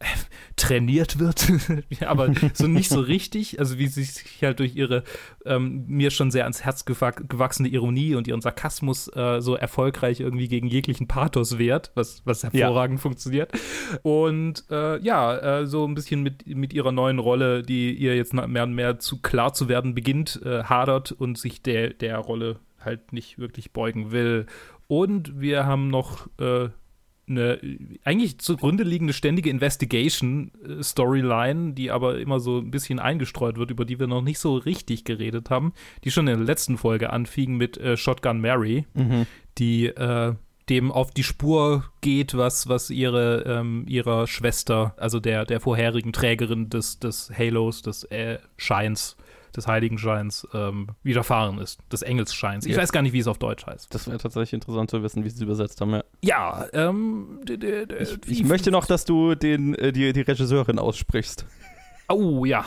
<laughs> trainiert wird, <laughs> Ja, aber so nicht so richtig. Also wie sie sich halt durch ihre ähm, mir schon sehr ans Herz gewa- gewachsene Ironie und ihren Sarkasmus äh, so erfolgreich irgendwie gegen jeglichen Pathos wehrt, was, was hervorragend funktioniert. Und äh, ja, äh, so ein bisschen mit, mit ihrer neuen Rolle, die ihr jetzt mehr und mehr zu klar zu werden beginnt, äh, hadert und sich der, der Rolle halt nicht wirklich beugen will. Und wir haben noch äh, eine eigentlich zugrunde liegende ständige Investigation-Storyline, die aber immer so ein bisschen eingestreut wird, über die wir noch nicht so richtig geredet haben, die schon in der letzten Folge anfing mit äh, Shotgun Mary, die äh, dem auf die Spur geht, was, was ihre, ähm, ihrer Schwester, also der, der vorherigen Trägerin des, des Halos, des äh, Scheins, des Heiligenscheins, ähm, widerfahren ist, des Engelsscheins. Ich Ja. weiß gar nicht, wie es auf Deutsch heißt. Das wäre tatsächlich interessant zu wissen, wie sie es übersetzt haben. Ja. Ja, ähm, Ich, ich möchte noch, dass du den, äh, die, die Regisseurin aussprichst. Oh, ja.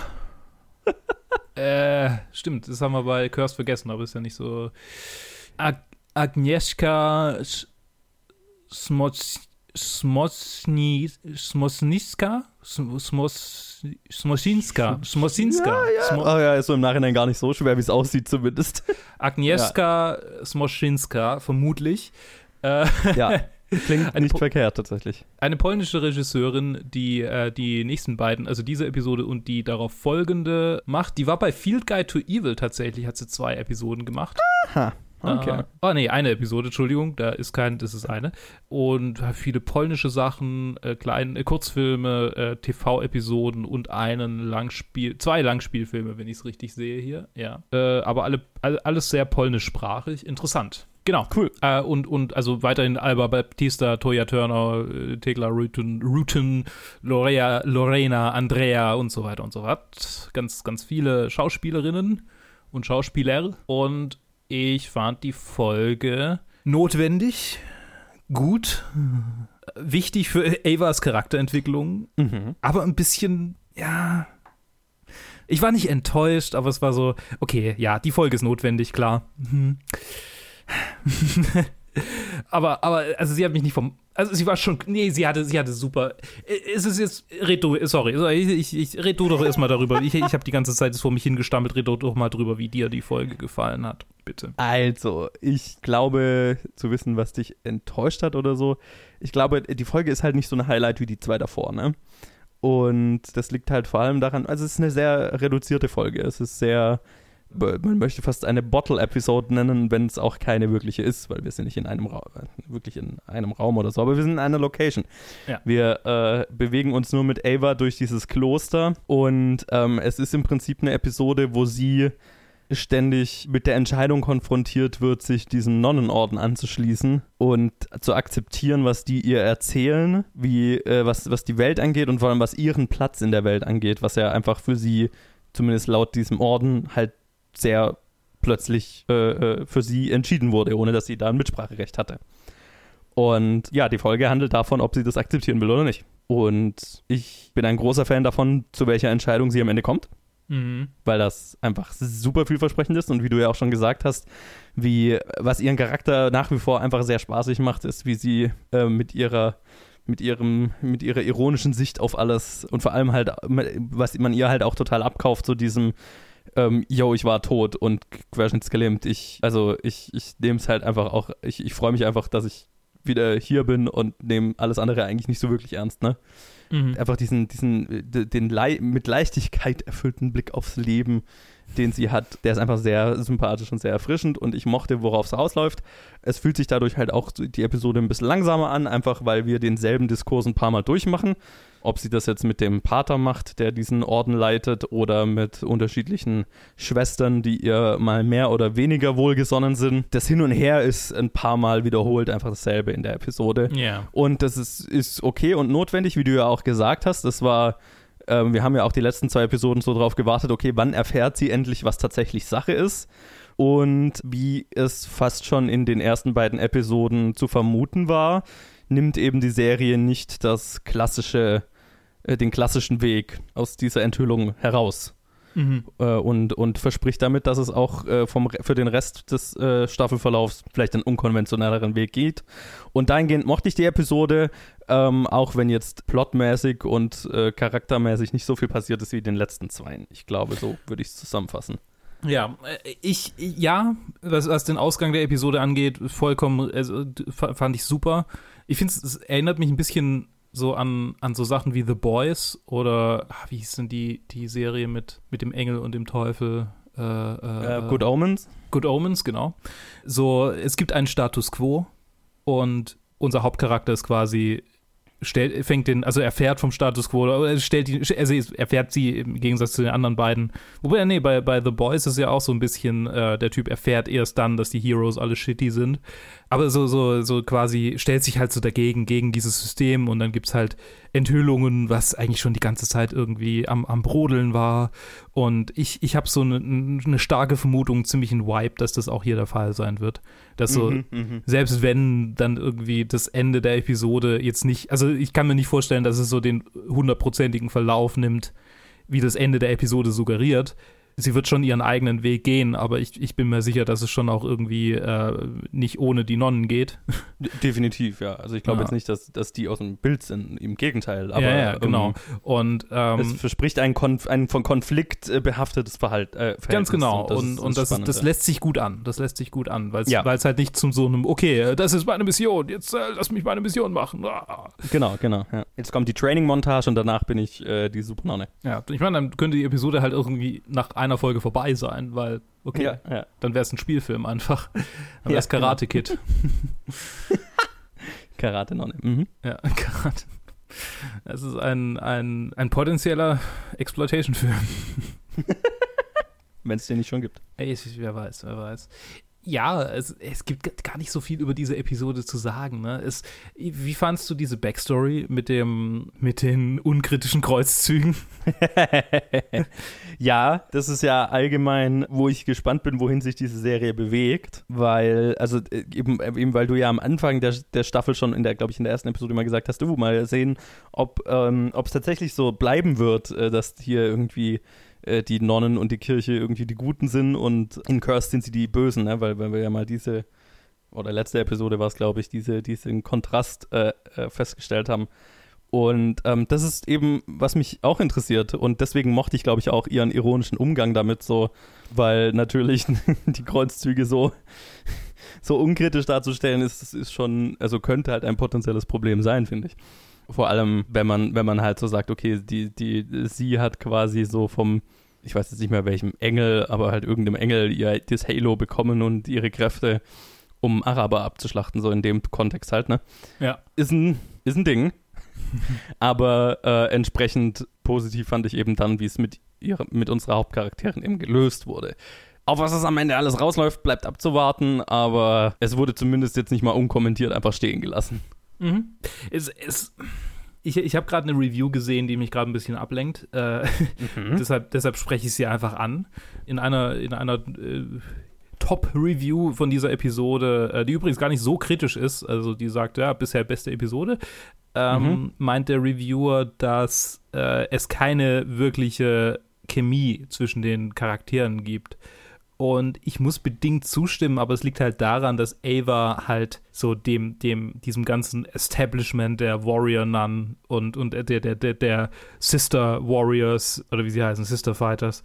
<laughs> äh, stimmt, das haben wir bei Curse vergessen, aber ist ja nicht so. Ag Agnieszka Smoc Smosni Smosniska? Sm- Smos Smosinska? Smosinska? Smo Oh ja, ist so im Nachhinein gar nicht so schwer, wie es aussieht zumindest. Agnieszka Smoschinska, vermutlich. Äh, Ja, <laughs> klingt nicht verkehrt tatsächlich. eine polnische Regisseurin, die äh, die nächsten beiden, also diese Episode und die darauf folgende macht. Die war bei Field Guide to Evil tatsächlich, hat sie zwei Episoden gemacht. Aha, okay. Äh, oh nee, eine Episode, Entschuldigung, da ist kein, das ist eine. Und viele polnische Sachen, äh, kleine äh, Kurzfilme, äh, TV-Episoden und einen Langspiel, zwei Langspielfilme, wenn ich es richtig sehe hier. Ja. Äh, aber alle, alles sehr polnischsprachig. Interessant. Genau. Cool. Äh, und, und also weiterhin Alba Baptista, Toya Turner, äh, Tegla Rutten, Rutten Lorea, Lorena, Andrea und so weiter und so fort. Ganz, ganz viele Schauspielerinnen und Schauspieler. Und ich fand die Folge notwendig, gut, wichtig für Avas Charakterentwicklung, Mhm. aber ein bisschen, ja. Ich war nicht enttäuscht, aber es war so, okay, ja, die Folge ist notwendig, klar. Mhm. <laughs> aber, aber, also sie hat mich nicht vom. Also sie war schon. Nee, sie hatte, sie hatte super. Es ist jetzt. Red du, sorry, ich, ich, ich red du doch erstmal darüber. Ich, ich habe die ganze Zeit vor mich hingestammelt, red du doch mal drüber, wie dir die Folge gefallen hat. Bitte. Also, ich glaube zu wissen, was dich enttäuscht hat oder so. Ich glaube, die Folge ist halt nicht so ein Highlight wie die zwei davor, ne? Und das liegt halt vor allem daran, also es ist eine sehr reduzierte Folge. Es ist sehr, man möchte fast eine Bottle-Episode nennen, wenn es auch keine wirkliche ist, weil wir sind nicht in einem Raum, wirklich in einem Raum oder so, aber wir sind in einer Location. Ja. Wir äh, bewegen uns nur mit Ava durch dieses Kloster und ähm, es ist im Prinzip eine Episode, wo sie ständig mit der Entscheidung konfrontiert wird, sich diesem Nonnenorden anzuschließen und zu akzeptieren, was die ihr erzählen, wie äh, was, was die Welt angeht und vor allem was ihren Platz in der Welt angeht, was ja einfach für sie, zumindest laut diesem Orden, halt sehr plötzlich äh, äh, für sie entschieden wurde, ohne dass sie da ein Mitspracherecht hatte. Und ja, die Folge handelt davon, ob sie das akzeptieren will oder nicht. Und ich bin ein großer Fan davon, zu welcher Entscheidung sie am Ende kommt Mhm. weil das einfach super vielversprechend ist und wie du ja auch schon gesagt hast, wie was ihren Charakter nach wie vor einfach sehr spaßig macht, ist, wie sie äh, mit ihrer mit ihrem mit ihrer ironischen Sicht auf alles und vor allem halt was man ihr halt auch total abkauft, so diesem ähm, yo, ich war tot und querschnittsgelähmt. Ich, also ich, ich nehme es halt einfach auch, ich, ich freue mich einfach, dass ich wieder hier bin und nehme alles andere eigentlich nicht so wirklich ernst, ne? Mhm. einfach diesen, diesen, äh, den Lei mit Leichtigkeit erfüllten Blick aufs Leben, den sie hat, der ist einfach sehr sympathisch und sehr erfrischend und ich mochte, worauf es rausläuft. Es fühlt sich dadurch halt auch die Episode ein bisschen langsamer an, einfach weil wir denselben Diskurs ein paar Mal durchmachen. Ob sie das jetzt mit dem Pater macht, der diesen Orden leitet, oder mit unterschiedlichen Schwestern, die ihr mal mehr oder weniger wohlgesonnen sind. Das Hin und Her ist ein paar Mal wiederholt einfach dasselbe in der Episode. Ja. Und das ist, ist okay und notwendig, wie du ja auch gesagt hast. Das war, ähm, wir haben ja auch die letzten zwei Episoden so drauf gewartet, okay, wann erfährt sie endlich, was tatsächlich Sache ist? Und wie es fast schon in den ersten beiden Episoden zu vermuten war, nimmt eben die Serie nicht das klassische, äh, den klassischen Weg aus dieser Enthüllung heraus. Mhm. Äh, und, und verspricht damit, dass es auch äh, vom, für den Rest des äh, Staffelverlaufs vielleicht einen unkonventionelleren Weg geht. Und dahingehend mochte ich die Episode, ähm, auch wenn jetzt plotmäßig und äh, charaktermäßig nicht so viel passiert ist wie in den letzten zwei. Ich glaube, so würde ich es zusammenfassen. Ja, äh, ich, ja, was, was den Ausgang der Episode angeht, vollkommen, also, fand ich super. Ich finde, es erinnert mich ein bisschen so an, an so Sachen wie The Boys oder, ah, wie hieß denn die, die Serie mit, mit dem Engel und dem Teufel? Äh, äh, Äh, Good Omens? Good Omens, genau. So, es gibt einen Status quo und unser Hauptcharakter ist quasi stellt, fängt den, also er fährt vom Status quo, oder er stellt die, also er fährt sie im Gegensatz zu den anderen beiden. Wobei, nee, bei, bei The Boys ist ja auch so ein bisschen, äh, der Typ erfährt erst dann, dass die Heroes alle shitty sind. Aber so, so, so quasi stellt sich halt so dagegen, gegen dieses System und dann gibt's halt Enthüllungen, was eigentlich schon die ganze Zeit irgendwie am, am Brodeln war. Und ich, ich habe so eine, eine starke Vermutung, ziemlich ein Vibe, dass das auch hier der Fall sein wird. Dass so, Mhm, selbst wenn dann irgendwie das Ende der Episode jetzt nicht, also ich kann mir nicht vorstellen, dass es so den hundertprozentigen Verlauf nimmt, wie das Ende der Episode suggeriert. Sie wird schon ihren eigenen Weg gehen, aber ich, ich bin mir sicher, dass es schon auch irgendwie äh, nicht ohne die Nonnen geht. Definitiv, ja. Also ich glaube Ja. jetzt nicht, dass, dass die aus dem Bild sind. Im Gegenteil. Aber, ja, ja, genau. Ähm, Und ähm, es verspricht ein, Konf ein von Konflikt äh, behaftetes Verhalt, äh. Ganz genau. das Und, ist- und ist das, spannend, das ja. lässt sich gut an. Das lässt sich gut an, weil es Ja. halt nicht zum so einem, okay, das ist meine Mission, jetzt äh, lass mich meine Mission machen. Ah. Genau, genau. Jetzt kommt die Training-Montage und danach bin ich äh, die Supernonne. Ja, ich meine, dann könnte die Episode halt irgendwie nach einer Folge vorbei sein, weil, okay, Ja, ja. dann wäre es ein Spielfilm einfach. <laughs> Dann wäre Ja, es Karate Kid. <laughs> Karate-Nonne. Mhm. Ja, <laughs> Karate. Es ist ein, ein, ein potenzieller Exploitation-Film. Wenn es den nicht schon gibt. Ey, wer weiß, wer weiß. Ja, es, es gibt gar nicht so viel über diese Episode zu sagen. Ne? Es, wie fandst du diese Backstory mit, dem, mit den unkritischen Kreuzzügen? <laughs> ja, das ist ja allgemein, wo ich gespannt bin, wohin sich diese Serie bewegt, weil, also äh, eben, äh, eben weil du ja am Anfang der, der Staffel schon in der, glaube ich, in der ersten Episode mal gesagt hast, du mal sehen, ob ähm, es tatsächlich so bleiben wird, äh, dass hier irgendwie äh, die Nonnen und die Kirche irgendwie die Guten sind und in Curse sind sie die Bösen, ne? weil, weil wir ja mal diese oder letzte Episode war es, glaube ich, diese, diesen Kontrast äh, äh, festgestellt haben. Und ähm, das ist eben, was mich auch interessiert. Und deswegen mochte ich, glaube ich, auch ihren ironischen Umgang damit so, weil natürlich <laughs> die Kreuzzüge so, so unkritisch darzustellen, ist, ist schon, also könnte halt ein potenzielles Problem sein, finde ich. Vor allem, wenn man, wenn man halt so sagt, okay, die, die, sie hat quasi so vom, ich weiß jetzt nicht mehr welchem Engel, aber halt irgendeinem Engel ihr das Halo bekommen und ihre Kräfte, um Araber abzuschlachten, so in dem Kontext halt, ne? Ja. Ist ein, ist ein Ding. <laughs> Aber äh, entsprechend positiv fand ich eben dann, wie es mit, ihrer, mit unserer Hauptcharakterin eben gelöst wurde. Auf was es am Ende alles rausläuft, bleibt abzuwarten, aber es wurde zumindest jetzt nicht mal unkommentiert einfach stehen gelassen. Mhm. Es, es, ich ich habe gerade eine Review gesehen, die mich gerade ein bisschen ablenkt. Äh, <laughs> deshalb, deshalb spreche ich sie einfach an. In einer, in einer äh, Top-Review von dieser Episode, äh, die übrigens gar nicht so kritisch ist, also die sagt, ja, bisher beste Episode, ähm, meint der Reviewer, dass äh, es keine wirkliche Chemie zwischen den Charakteren gibt. Und ich muss bedingt zustimmen, aber es liegt halt daran, dass Ava halt so dem, dem, diesem ganzen Establishment der Warrior Nun und, und der, der, der, der Sister Warriors oder wie sie heißen, Sister Fighters,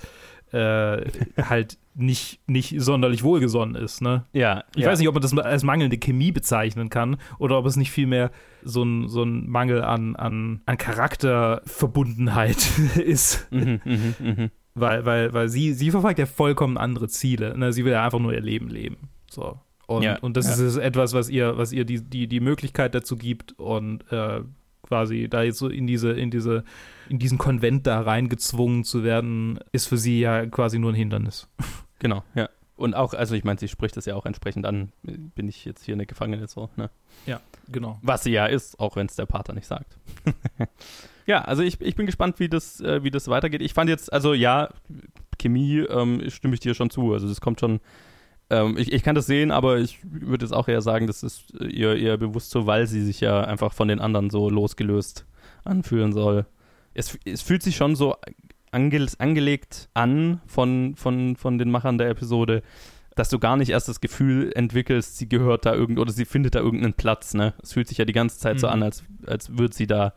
äh, <laughs> halt nicht, nicht sonderlich wohlgesonnen ist, ne? Ja, Ich weiß nicht, ob man das als mangelnde Chemie bezeichnen kann oder ob es nicht vielmehr so ein, so ein Mangel an, an, an Charakterverbundenheit <laughs> ist. Mhm, mhm, mhm. Weil, weil, weil sie, sie verfolgt ja vollkommen andere Ziele. Ne? Sie will ja einfach nur ihr Leben leben. So. Und, Ja, und das ja. ist etwas, was ihr, was ihr die, die, die Möglichkeit dazu gibt und äh, quasi da jetzt so in diese, in diese, in diesen Konvent da reingezwungen zu werden, ist für sie ja quasi nur ein Hindernis. <laughs> Genau, ja. Und auch, also ich meine, sie spricht das ja auch entsprechend an, bin ich jetzt hier eine Gefangene so, ne? Genau. Was sie ja ist, auch wenn es der Pater nicht sagt. <laughs> ja, also ich, ich bin gespannt, wie das, äh, wie das weitergeht. Ich fand jetzt, also ja, Chemie ähm, stimme ich dir schon zu. Also das kommt schon, ähm, ich, ich kann das sehen, aber ich würde jetzt auch eher sagen, das ist ihr eher bewusst so, weil sie sich ja einfach von den anderen so losgelöst anfühlen soll. Es, es fühlt sich schon so ange, angelegt an von, von, von den Machern der Episode, dass du gar nicht erst das Gefühl entwickelst, sie gehört da irgend oder sie findet da irgendeinen Platz, ne? Es fühlt sich ja die ganze Zeit so Mhm. an, als, als würde sie da,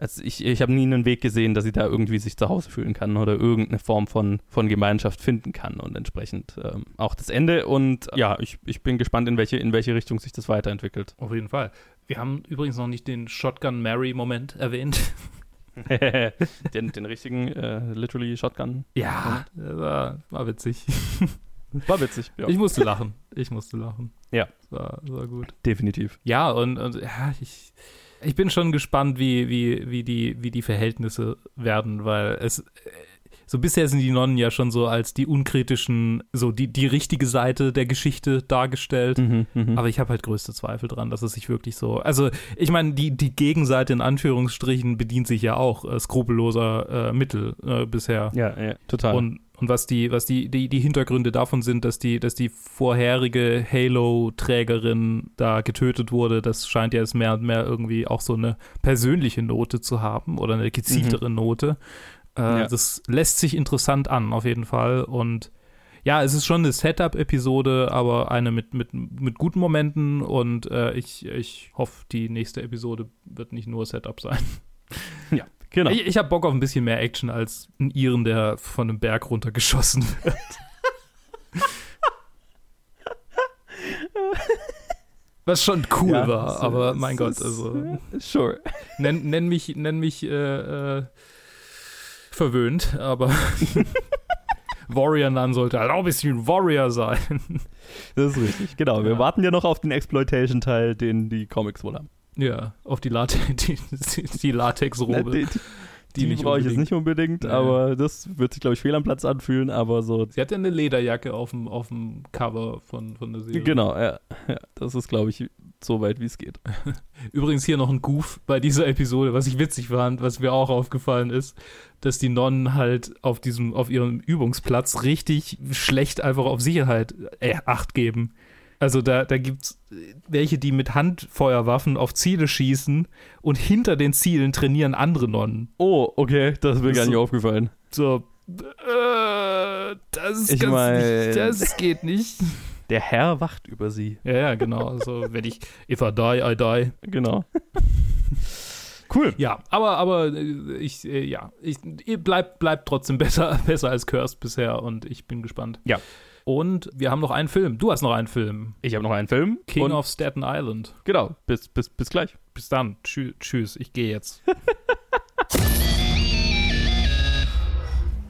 als ich, ich habe nie einen Weg gesehen, dass sie da irgendwie sich zu Hause fühlen kann oder irgendeine Form von, von Gemeinschaft finden kann und entsprechend ähm, auch das Ende und ja, ich, ich bin gespannt, in welche, in welche Richtung sich das weiterentwickelt. Auf jeden Fall. Wir haben übrigens noch nicht den Shotgun-Mary-Moment erwähnt. <laughs> den, den richtigen, äh, literally Shotgun. Ja, das war, war witzig. <laughs> War witzig, ja. Ich musste lachen. Ich musste lachen. Ja. War, war gut. Definitiv. Ja, und, und ja, ich, ich bin schon gespannt, wie, wie, wie, die, wie die Verhältnisse werden, weil es. So bisher sind die Nonnen ja schon so als die unkritischen, so die, die richtige Seite der Geschichte dargestellt. Mhm, mhm. Aber ich habe halt größte Zweifel dran, dass es sich wirklich so. Also, ich meine, die, die Gegenseite in Anführungsstrichen bedient sich ja auch äh, skrupelloser äh, Mittel äh, bisher. ja, ja, total. Und, und was die, was die, die, die Hintergründe davon sind, dass die, dass die vorherige Halo-Trägerin da getötet wurde, das scheint ja jetzt mehr und mehr irgendwie auch so eine persönliche Note zu haben oder eine gezieltere Note. Äh, Ja. Das lässt sich interessant an, auf jeden Fall. Und ja, es ist schon eine Setup-Episode, aber eine mit, mit, mit guten Momenten und äh, ich, ich hoffe, die nächste Episode wird nicht nur Setup sein. Genau. Ich, ich habe Bock auf ein bisschen mehr Action als ein Iren, der von einem Berg runtergeschossen wird. <laughs> Was schon cool Ja, war, es- aber mein Gott, ist, also Sure. nenn, nenn mich, nenn mich äh, äh, verwöhnt, aber <laughs> Warrior Nun sollte halt auch ein bisschen Warrior sein. Das ist richtig, genau. Wir Ja. warten ja noch auf den Exploitation-Teil, den die Comics wohl haben. Ja, auf die, Late <laughs> die, die Latexrobe. Die die, nicht brauche ich jetzt nicht unbedingt, Nee. aber das wird sich, glaube ich, fehl am Platz anfühlen, aber so. Sie hat ja eine Lederjacke auf dem, auf dem Cover von, von der Serie. Genau, ja, ja. Das ist, glaube ich, so weit, wie es geht. <laughs> Übrigens hier noch ein Goof bei dieser Episode, was ich witzig fand, was mir auch aufgefallen ist, dass die Nonnen halt auf diesem, auf ihrem Übungsplatz richtig schlecht einfach auf Sicherheit äh, Acht geben. Also da, da gibt's welche, die mit Handfeuerwaffen auf Ziele schießen und hinter den Zielen trainieren andere Nonnen. Oh, okay, das ist mir gar ist nicht so- aufgefallen. So, äh, das, Ich kann's mein- nicht, das geht nicht. <laughs> Der Herr wacht über sie. Ja, ja, genau. Also wenn ich, if I die, I die. Genau. <laughs> cool. Ja, aber, aber äh, ich, äh, ja, ich, ihr bleibt, bleibt trotzdem besser, <laughs> besser als Cursed bisher und ich bin gespannt. Ja. Und wir haben noch einen Film. Du hast noch einen Film. Ich habe noch einen Film. King und, of Staten Island. Genau, bis, bis, bis gleich. Bis dann. Tschü tschüss, ich gehe jetzt. <laughs>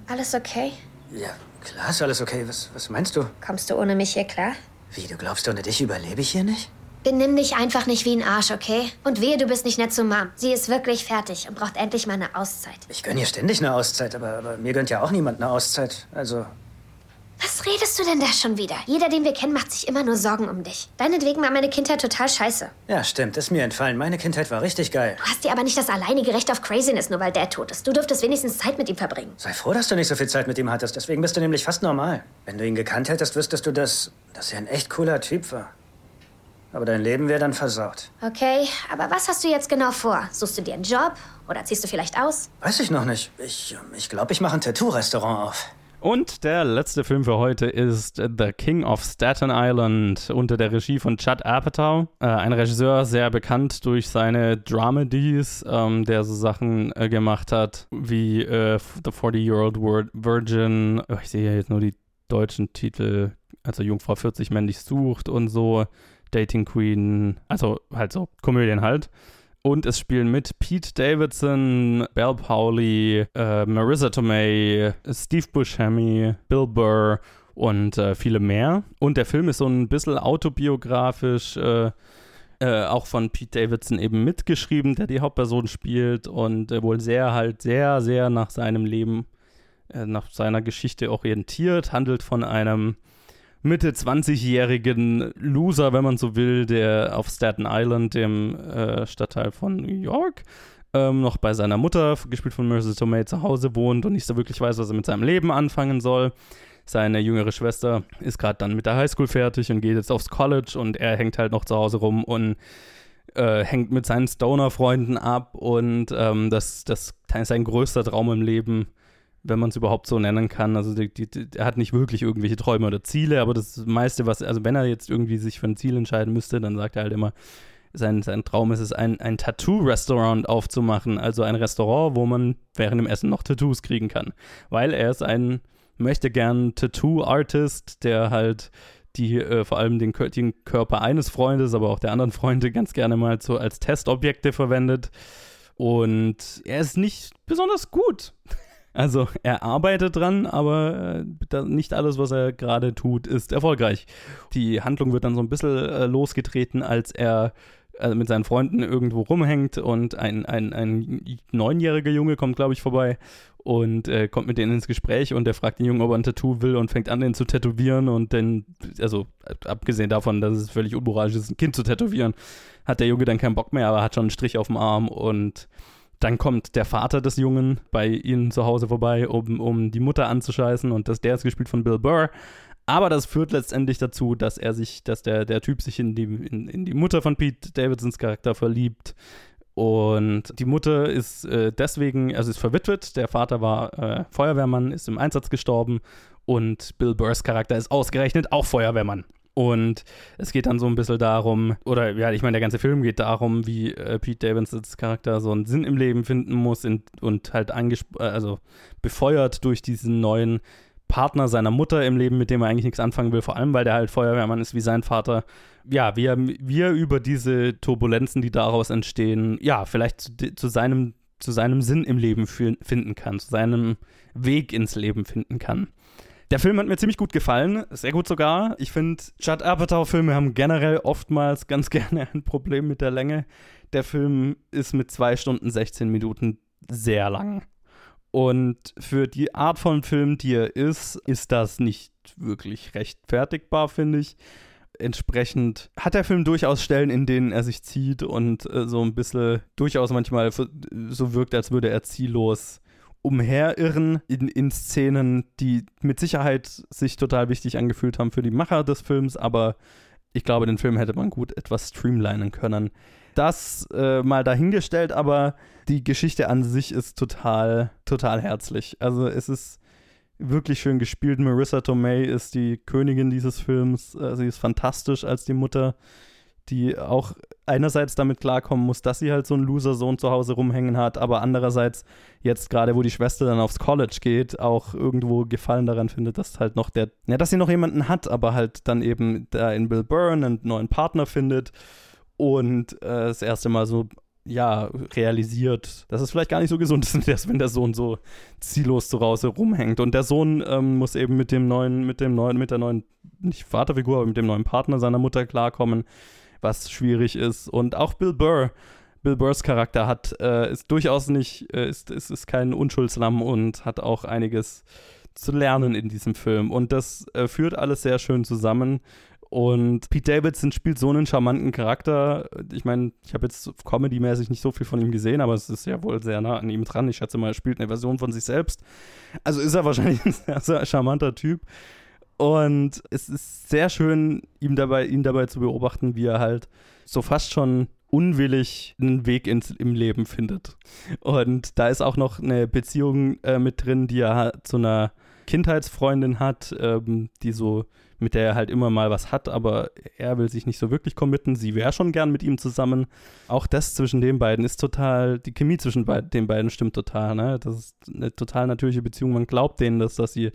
Alles okay? Ja, klar ist alles okay. Was, was meinst du? Kommst du ohne mich hier klar? Wie, du glaubst, ohne dich überlebe ich hier nicht? Benimm dich einfach nicht wie ein Arsch, okay? Und wehe, du bist nicht nett zu Mom. Sie ist wirklich fertig und braucht endlich mal eine Auszeit. Ich gönn ihr ständig eine Auszeit, aber, aber mir gönnt ja auch niemand eine Auszeit. Also, Was redest du denn da schon wieder? Jeder, den wir kennen, macht sich immer nur Sorgen um dich. Deinetwegen war meine Kindheit total scheiße. ja, stimmt, ist mir entfallen. Meine Kindheit war richtig geil. Du hast dir aber nicht das alleinige Recht auf Craziness, nur weil Dad tot ist. Du durftest wenigstens Zeit mit ihm verbringen. Sei froh, dass du nicht so viel Zeit mit ihm hattest. Deswegen bist du nämlich fast normal. Wenn du ihn gekannt hättest, wüsstest du, dass, dass er ein echt cooler Typ war. Aber dein Leben wäre dann versaut. Okay, aber was hast du jetzt genau vor? Suchst du dir einen Job? Oder ziehst du vielleicht aus? Weiß ich noch nicht. Ich glaube, ich, glaub, ich mache ein Tattoo-Restaurant auf. Und der letzte Film für heute ist The King of Staten Island unter der Regie von Judd Apatow. Äh, ein Regisseur, sehr bekannt durch seine Dramedies, ähm, der so Sachen äh, gemacht hat wie äh, The 40-Year-Old Wor- Virgin. Oh, ich sehe ja jetzt nur die deutschen Titel. Also Jungfrau 40 männlich sucht und so. Dating Queen. Also halt so Komödien halt. Und es spielen mit Pete Davidson, Belle Powley, äh, Marissa Tomei, Steve Buscemi, Bill Burr und äh, viele mehr. Und der Film ist so ein bisschen autobiografisch, äh, äh, auch von Pete Davidson eben mitgeschrieben, der die Hauptperson spielt und äh, wohl sehr halt sehr, sehr nach seinem Leben, äh, nach seiner Geschichte orientiert, handelt von einem Mitte 20-jährigen Loser, wenn man so will, der auf Staten Island, dem äh, Stadtteil von New York, ähm, noch bei seiner Mutter, gespielt von Marissa Tomei, zu Hause wohnt und nicht so wirklich weiß, was er mit seinem Leben anfangen soll. Seine jüngere Schwester ist gerade dann mit der Highschool fertig und geht jetzt aufs College und er hängt halt noch zu Hause rum und äh, hängt mit seinen Stoner-Freunden ab und ähm, das, das ist sein größter Traum im Leben, wenn man es überhaupt so nennen kann. Also die, die, die, er hat nicht wirklich irgendwelche Träume oder Ziele, aber das meiste, was, also wenn er jetzt irgendwie sich für ein Ziel entscheiden müsste, dann sagt er halt immer, sein, sein Traum ist es, ein, ein Tattoo-Restaurant aufzumachen, also ein Restaurant, wo man während dem Essen noch Tattoos kriegen kann. Weil er ist ein, möchte gern Tattoo-Artist, der halt die äh, vor allem den, den, Körper eines Freundes, aber auch der anderen Freunde ganz gerne mal so als Testobjekte verwendet. Und er ist nicht besonders gut. Also er arbeitet dran, aber äh, nicht alles, was er gerade tut, ist erfolgreich. Die Handlung wird dann so ein bisschen äh, losgetreten, als er äh, mit seinen Freunden irgendwo rumhängt und ein, ein, ein neunjähriger Junge kommt, glaube ich, vorbei und äh, kommt mit denen ins Gespräch und der fragt den Jungen, ob er ein Tattoo will und fängt an, den zu tätowieren und dann, also abgesehen davon, dass es völlig unmoralisch ist, ein Kind zu tätowieren, hat der Junge dann keinen Bock mehr, aber hat schon einen Strich auf dem Arm und dann kommt der Vater des Jungen bei ihnen zu Hause vorbei, um, um die Mutter anzuscheißen und das, der ist gespielt von Bill Burr. Aber das führt letztendlich dazu, dass er sich, dass der, der Typ sich in die, in, in die Mutter von Pete Davidsons Charakter verliebt. Und die Mutter ist äh, deswegen, also ist verwitwet, der Vater war äh, Feuerwehrmann, ist im Einsatz gestorben und Bill Burrs Charakter ist ausgerechnet auch Feuerwehrmann. Und es geht dann so ein bisschen darum, oder ja, ich meine, der ganze Film geht darum, wie äh, Pete Davidsons Charakter so einen Sinn im Leben finden muss in, und halt äh, also befeuert durch diesen neuen Partner seiner Mutter im Leben, mit dem er eigentlich nichts anfangen will, vor allem weil der halt Feuerwehrmann ist wie sein Vater. Ja, wie wie er über diese Turbulenzen, die daraus entstehen, ja, vielleicht zu, zu seinem, zu seinem Sinn im Leben finden kann, zu seinem Weg ins Leben finden kann. Der Film hat mir ziemlich gut gefallen, sehr gut sogar. Ich finde, Judd Apatow-Filme haben generell oftmals ganz <laughs> gerne ein Problem mit der Länge. Der Film ist mit 2 Stunden 16 Minuten sehr lang. Und für die Art von Film, die er ist, ist das nicht wirklich rechtfertigbar, finde ich. Entsprechend hat der Film durchaus Stellen, in denen er sich zieht und äh, so ein bisschen durchaus manchmal so wirkt, als würde er ziellos umherirren in, in Szenen, die mit Sicherheit sich total wichtig angefühlt haben für die Macher des Films, aber ich glaube, den Film hätte man gut etwas streamlinen können. Das äh, mal dahingestellt, aber die Geschichte an sich ist total, total herzlich. Also es ist wirklich schön gespielt. Marissa Tomei ist die Königin dieses Films. Äh, sie ist fantastisch als die Mutter die auch einerseits damit klarkommen muss, dass sie halt so einen Loser-Sohn zu Hause rumhängen hat, aber andererseits jetzt gerade, wo die Schwester dann aufs College geht, auch irgendwo Gefallen daran findet, dass halt noch der, ja, dass sie noch jemanden hat, aber halt dann eben da in Bill Byrne einen neuen Partner findet und äh, das erste Mal so ja, realisiert, dass es vielleicht gar nicht so gesund ist, <laughs> wenn der Sohn so ziellos zu Hause rumhängt. Und der Sohn ähm, muss eben mit dem neuen, mit dem neuen, mit der neuen, nicht Vaterfigur, aber mit dem neuen Partner seiner Mutter klarkommen was schwierig ist. Und auch Bill Burr, Bill Burrs Charakter hat, äh, ist durchaus nicht, äh, ist, ist, ist kein Unschuldslamm und hat auch einiges zu lernen in diesem Film. Und das äh, führt alles sehr schön zusammen. Und Pete Davidson spielt so einen charmanten Charakter. Ich meine, ich habe jetzt comedy-mäßig nicht so viel von ihm gesehen, aber es ist ja wohl sehr nah an ihm dran. Ich schätze mal, er spielt eine Version von sich selbst. Also ist er wahrscheinlich <laughs> ein sehr, sehr charmanter Typ. Und es ist sehr schön, ihm dabei, ihn dabei zu beobachten, wie er halt so fast schon unwillig einen Weg ins, im Leben findet. Und da ist auch noch eine Beziehung äh, mit drin, die er zu einer Kindheitsfreundin hat, ähm, die so, mit der er halt immer mal was hat, aber er will sich nicht so wirklich committen. Sie wäre schon gern mit ihm zusammen. Auch das zwischen den beiden ist total, die Chemie zwischen den beiden stimmt total, ne? Das ist eine total natürliche Beziehung. Man glaubt denen das, dass sie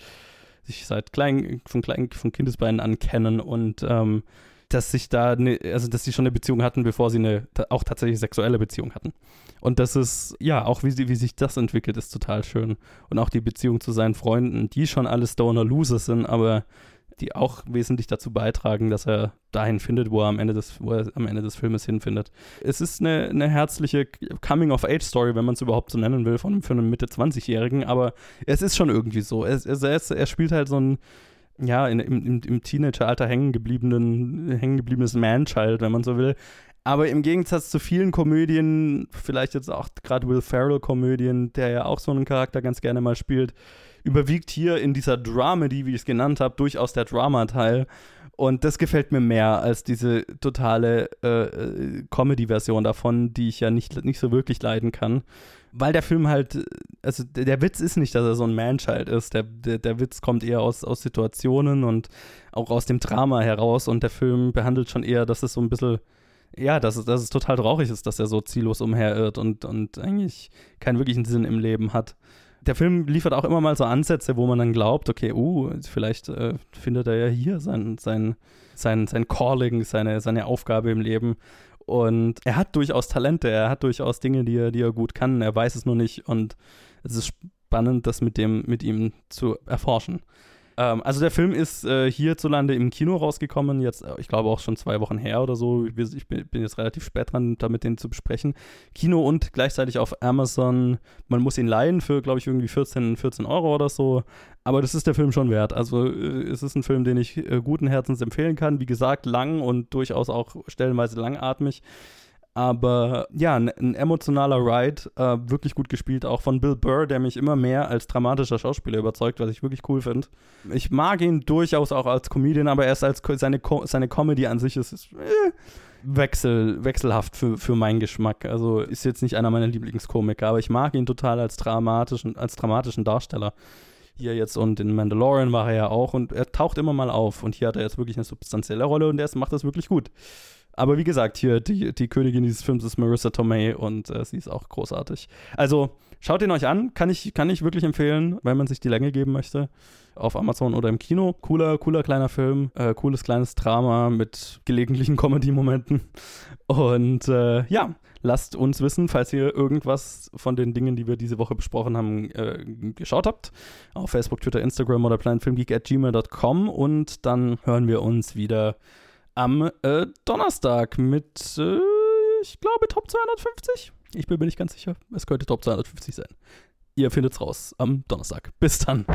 sich seit klein, von, klein, von Kindesbeinen an kennen und ähm, dass sich da, ne, also dass sie schon eine Beziehung hatten, bevor sie eine auch tatsächlich sexuelle Beziehung hatten. Und das ist, ja, auch wie, wie sich das entwickelt, ist total schön. Und auch die Beziehung zu seinen Freunden, die schon alle Stoner-Losers sind, aber die auch wesentlich dazu beitragen, dass er dahin findet, wo er am Ende des, wo er am Ende des Filmes hinfindet. Es ist eine, eine herzliche Coming-of-Age-Story, wenn man es überhaupt so nennen will, von, für einen Mitte-20-Jährigen, aber es ist schon irgendwie so. Er, er, er spielt halt so ein ja, in, im, im Teenageralter hängen hängen gebliebenes Man-Child, wenn man so will. Aber im Gegensatz zu vielen Komödien, vielleicht jetzt auch gerade Will Ferrell-Komödien, der ja auch so einen Charakter ganz gerne mal spielt, überwiegt hier in dieser Dramedy, wie ich es genannt habe, durchaus der Drama-Teil. Und das gefällt mir mehr als diese totale äh, äh, Comedy-Version davon, die ich ja nicht, nicht so wirklich leiden kann. Weil der Film halt, also der, Witz ist nicht, dass er so ein Man-Child ist. Der, der, der Witz kommt eher aus, aus Situationen und auch aus dem Drama heraus. Und der Film behandelt schon eher, dass es so ein bisschen ja, dass es, dass es total traurig ist, dass er so ziellos umherirrt und, und eigentlich keinen wirklichen Sinn im Leben hat der Film liefert auch immer mal so Ansätze, wo man dann glaubt, okay, uh, vielleicht äh, findet er ja hier sein, sein, sein, sein Calling, seine, seine Aufgabe im Leben. Und er hat durchaus Talente, er hat durchaus Dinge, die er, die er gut kann, er weiß es nur nicht und es ist spannend, das mit, dem, mit ihm zu erforschen. Ähm, also der Film ist äh, hierzulande im Kino rausgekommen, jetzt, äh, ich glaube auch schon zwei Wochen her oder so. Ich bin, bin jetzt relativ spät dran, damit den zu besprechen. Kino und gleichzeitig auf Amazon. Man muss ihn leihen für, glaube ich, irgendwie 14, 14 Euro oder so. Aber das ist der Film schon wert. Also äh, es ist ein Film, den ich äh, guten Herzens empfehlen kann. Wie gesagt, lang und durchaus auch stellenweise langatmig. Aber ja, ein, ein emotionaler Ride, äh, wirklich gut gespielt, auch von Bill Burr, der mich immer mehr als dramatischer Schauspieler überzeugt, was ich wirklich cool finde. Ich mag ihn durchaus auch als Comedian, aber erst als seine, seine Comedy an sich ist, ist äh, wechsel, wechselhaft für, für meinen Geschmack. Also ist jetzt nicht einer meiner Lieblingskomiker, aber ich mag ihn total als dramatischen, als dramatischen Darsteller hier jetzt und in Mandalorian war er ja auch und er taucht immer mal auf und hier hat er jetzt wirklich eine substanzielle Rolle und er macht das wirklich gut. Aber wie gesagt, hier die, die Königin dieses Films ist Marissa Tomei und äh, sie ist auch großartig. Also schaut ihn euch an, kann ich, kann ich wirklich empfehlen, wenn man sich die Länge geben möchte. Auf Amazon oder im Kino. Cooler, cooler kleiner Film, äh, cooles kleines Drama mit gelegentlichen <laughs> Comedy-Momenten. Und äh, ja, lasst uns wissen, falls ihr irgendwas von den Dingen, die wir diese Woche besprochen haben, äh, geschaut habt. Auf Facebook, Twitter, Instagram oder planfilmgeek at gmail.com. Und dann hören wir uns wieder am äh, Donnerstag mit, äh, ich glaube, Top 250. Ich bin mir nicht ganz sicher. Es könnte Top 250 sein. Ihr findet's raus am Donnerstag. Bis dann.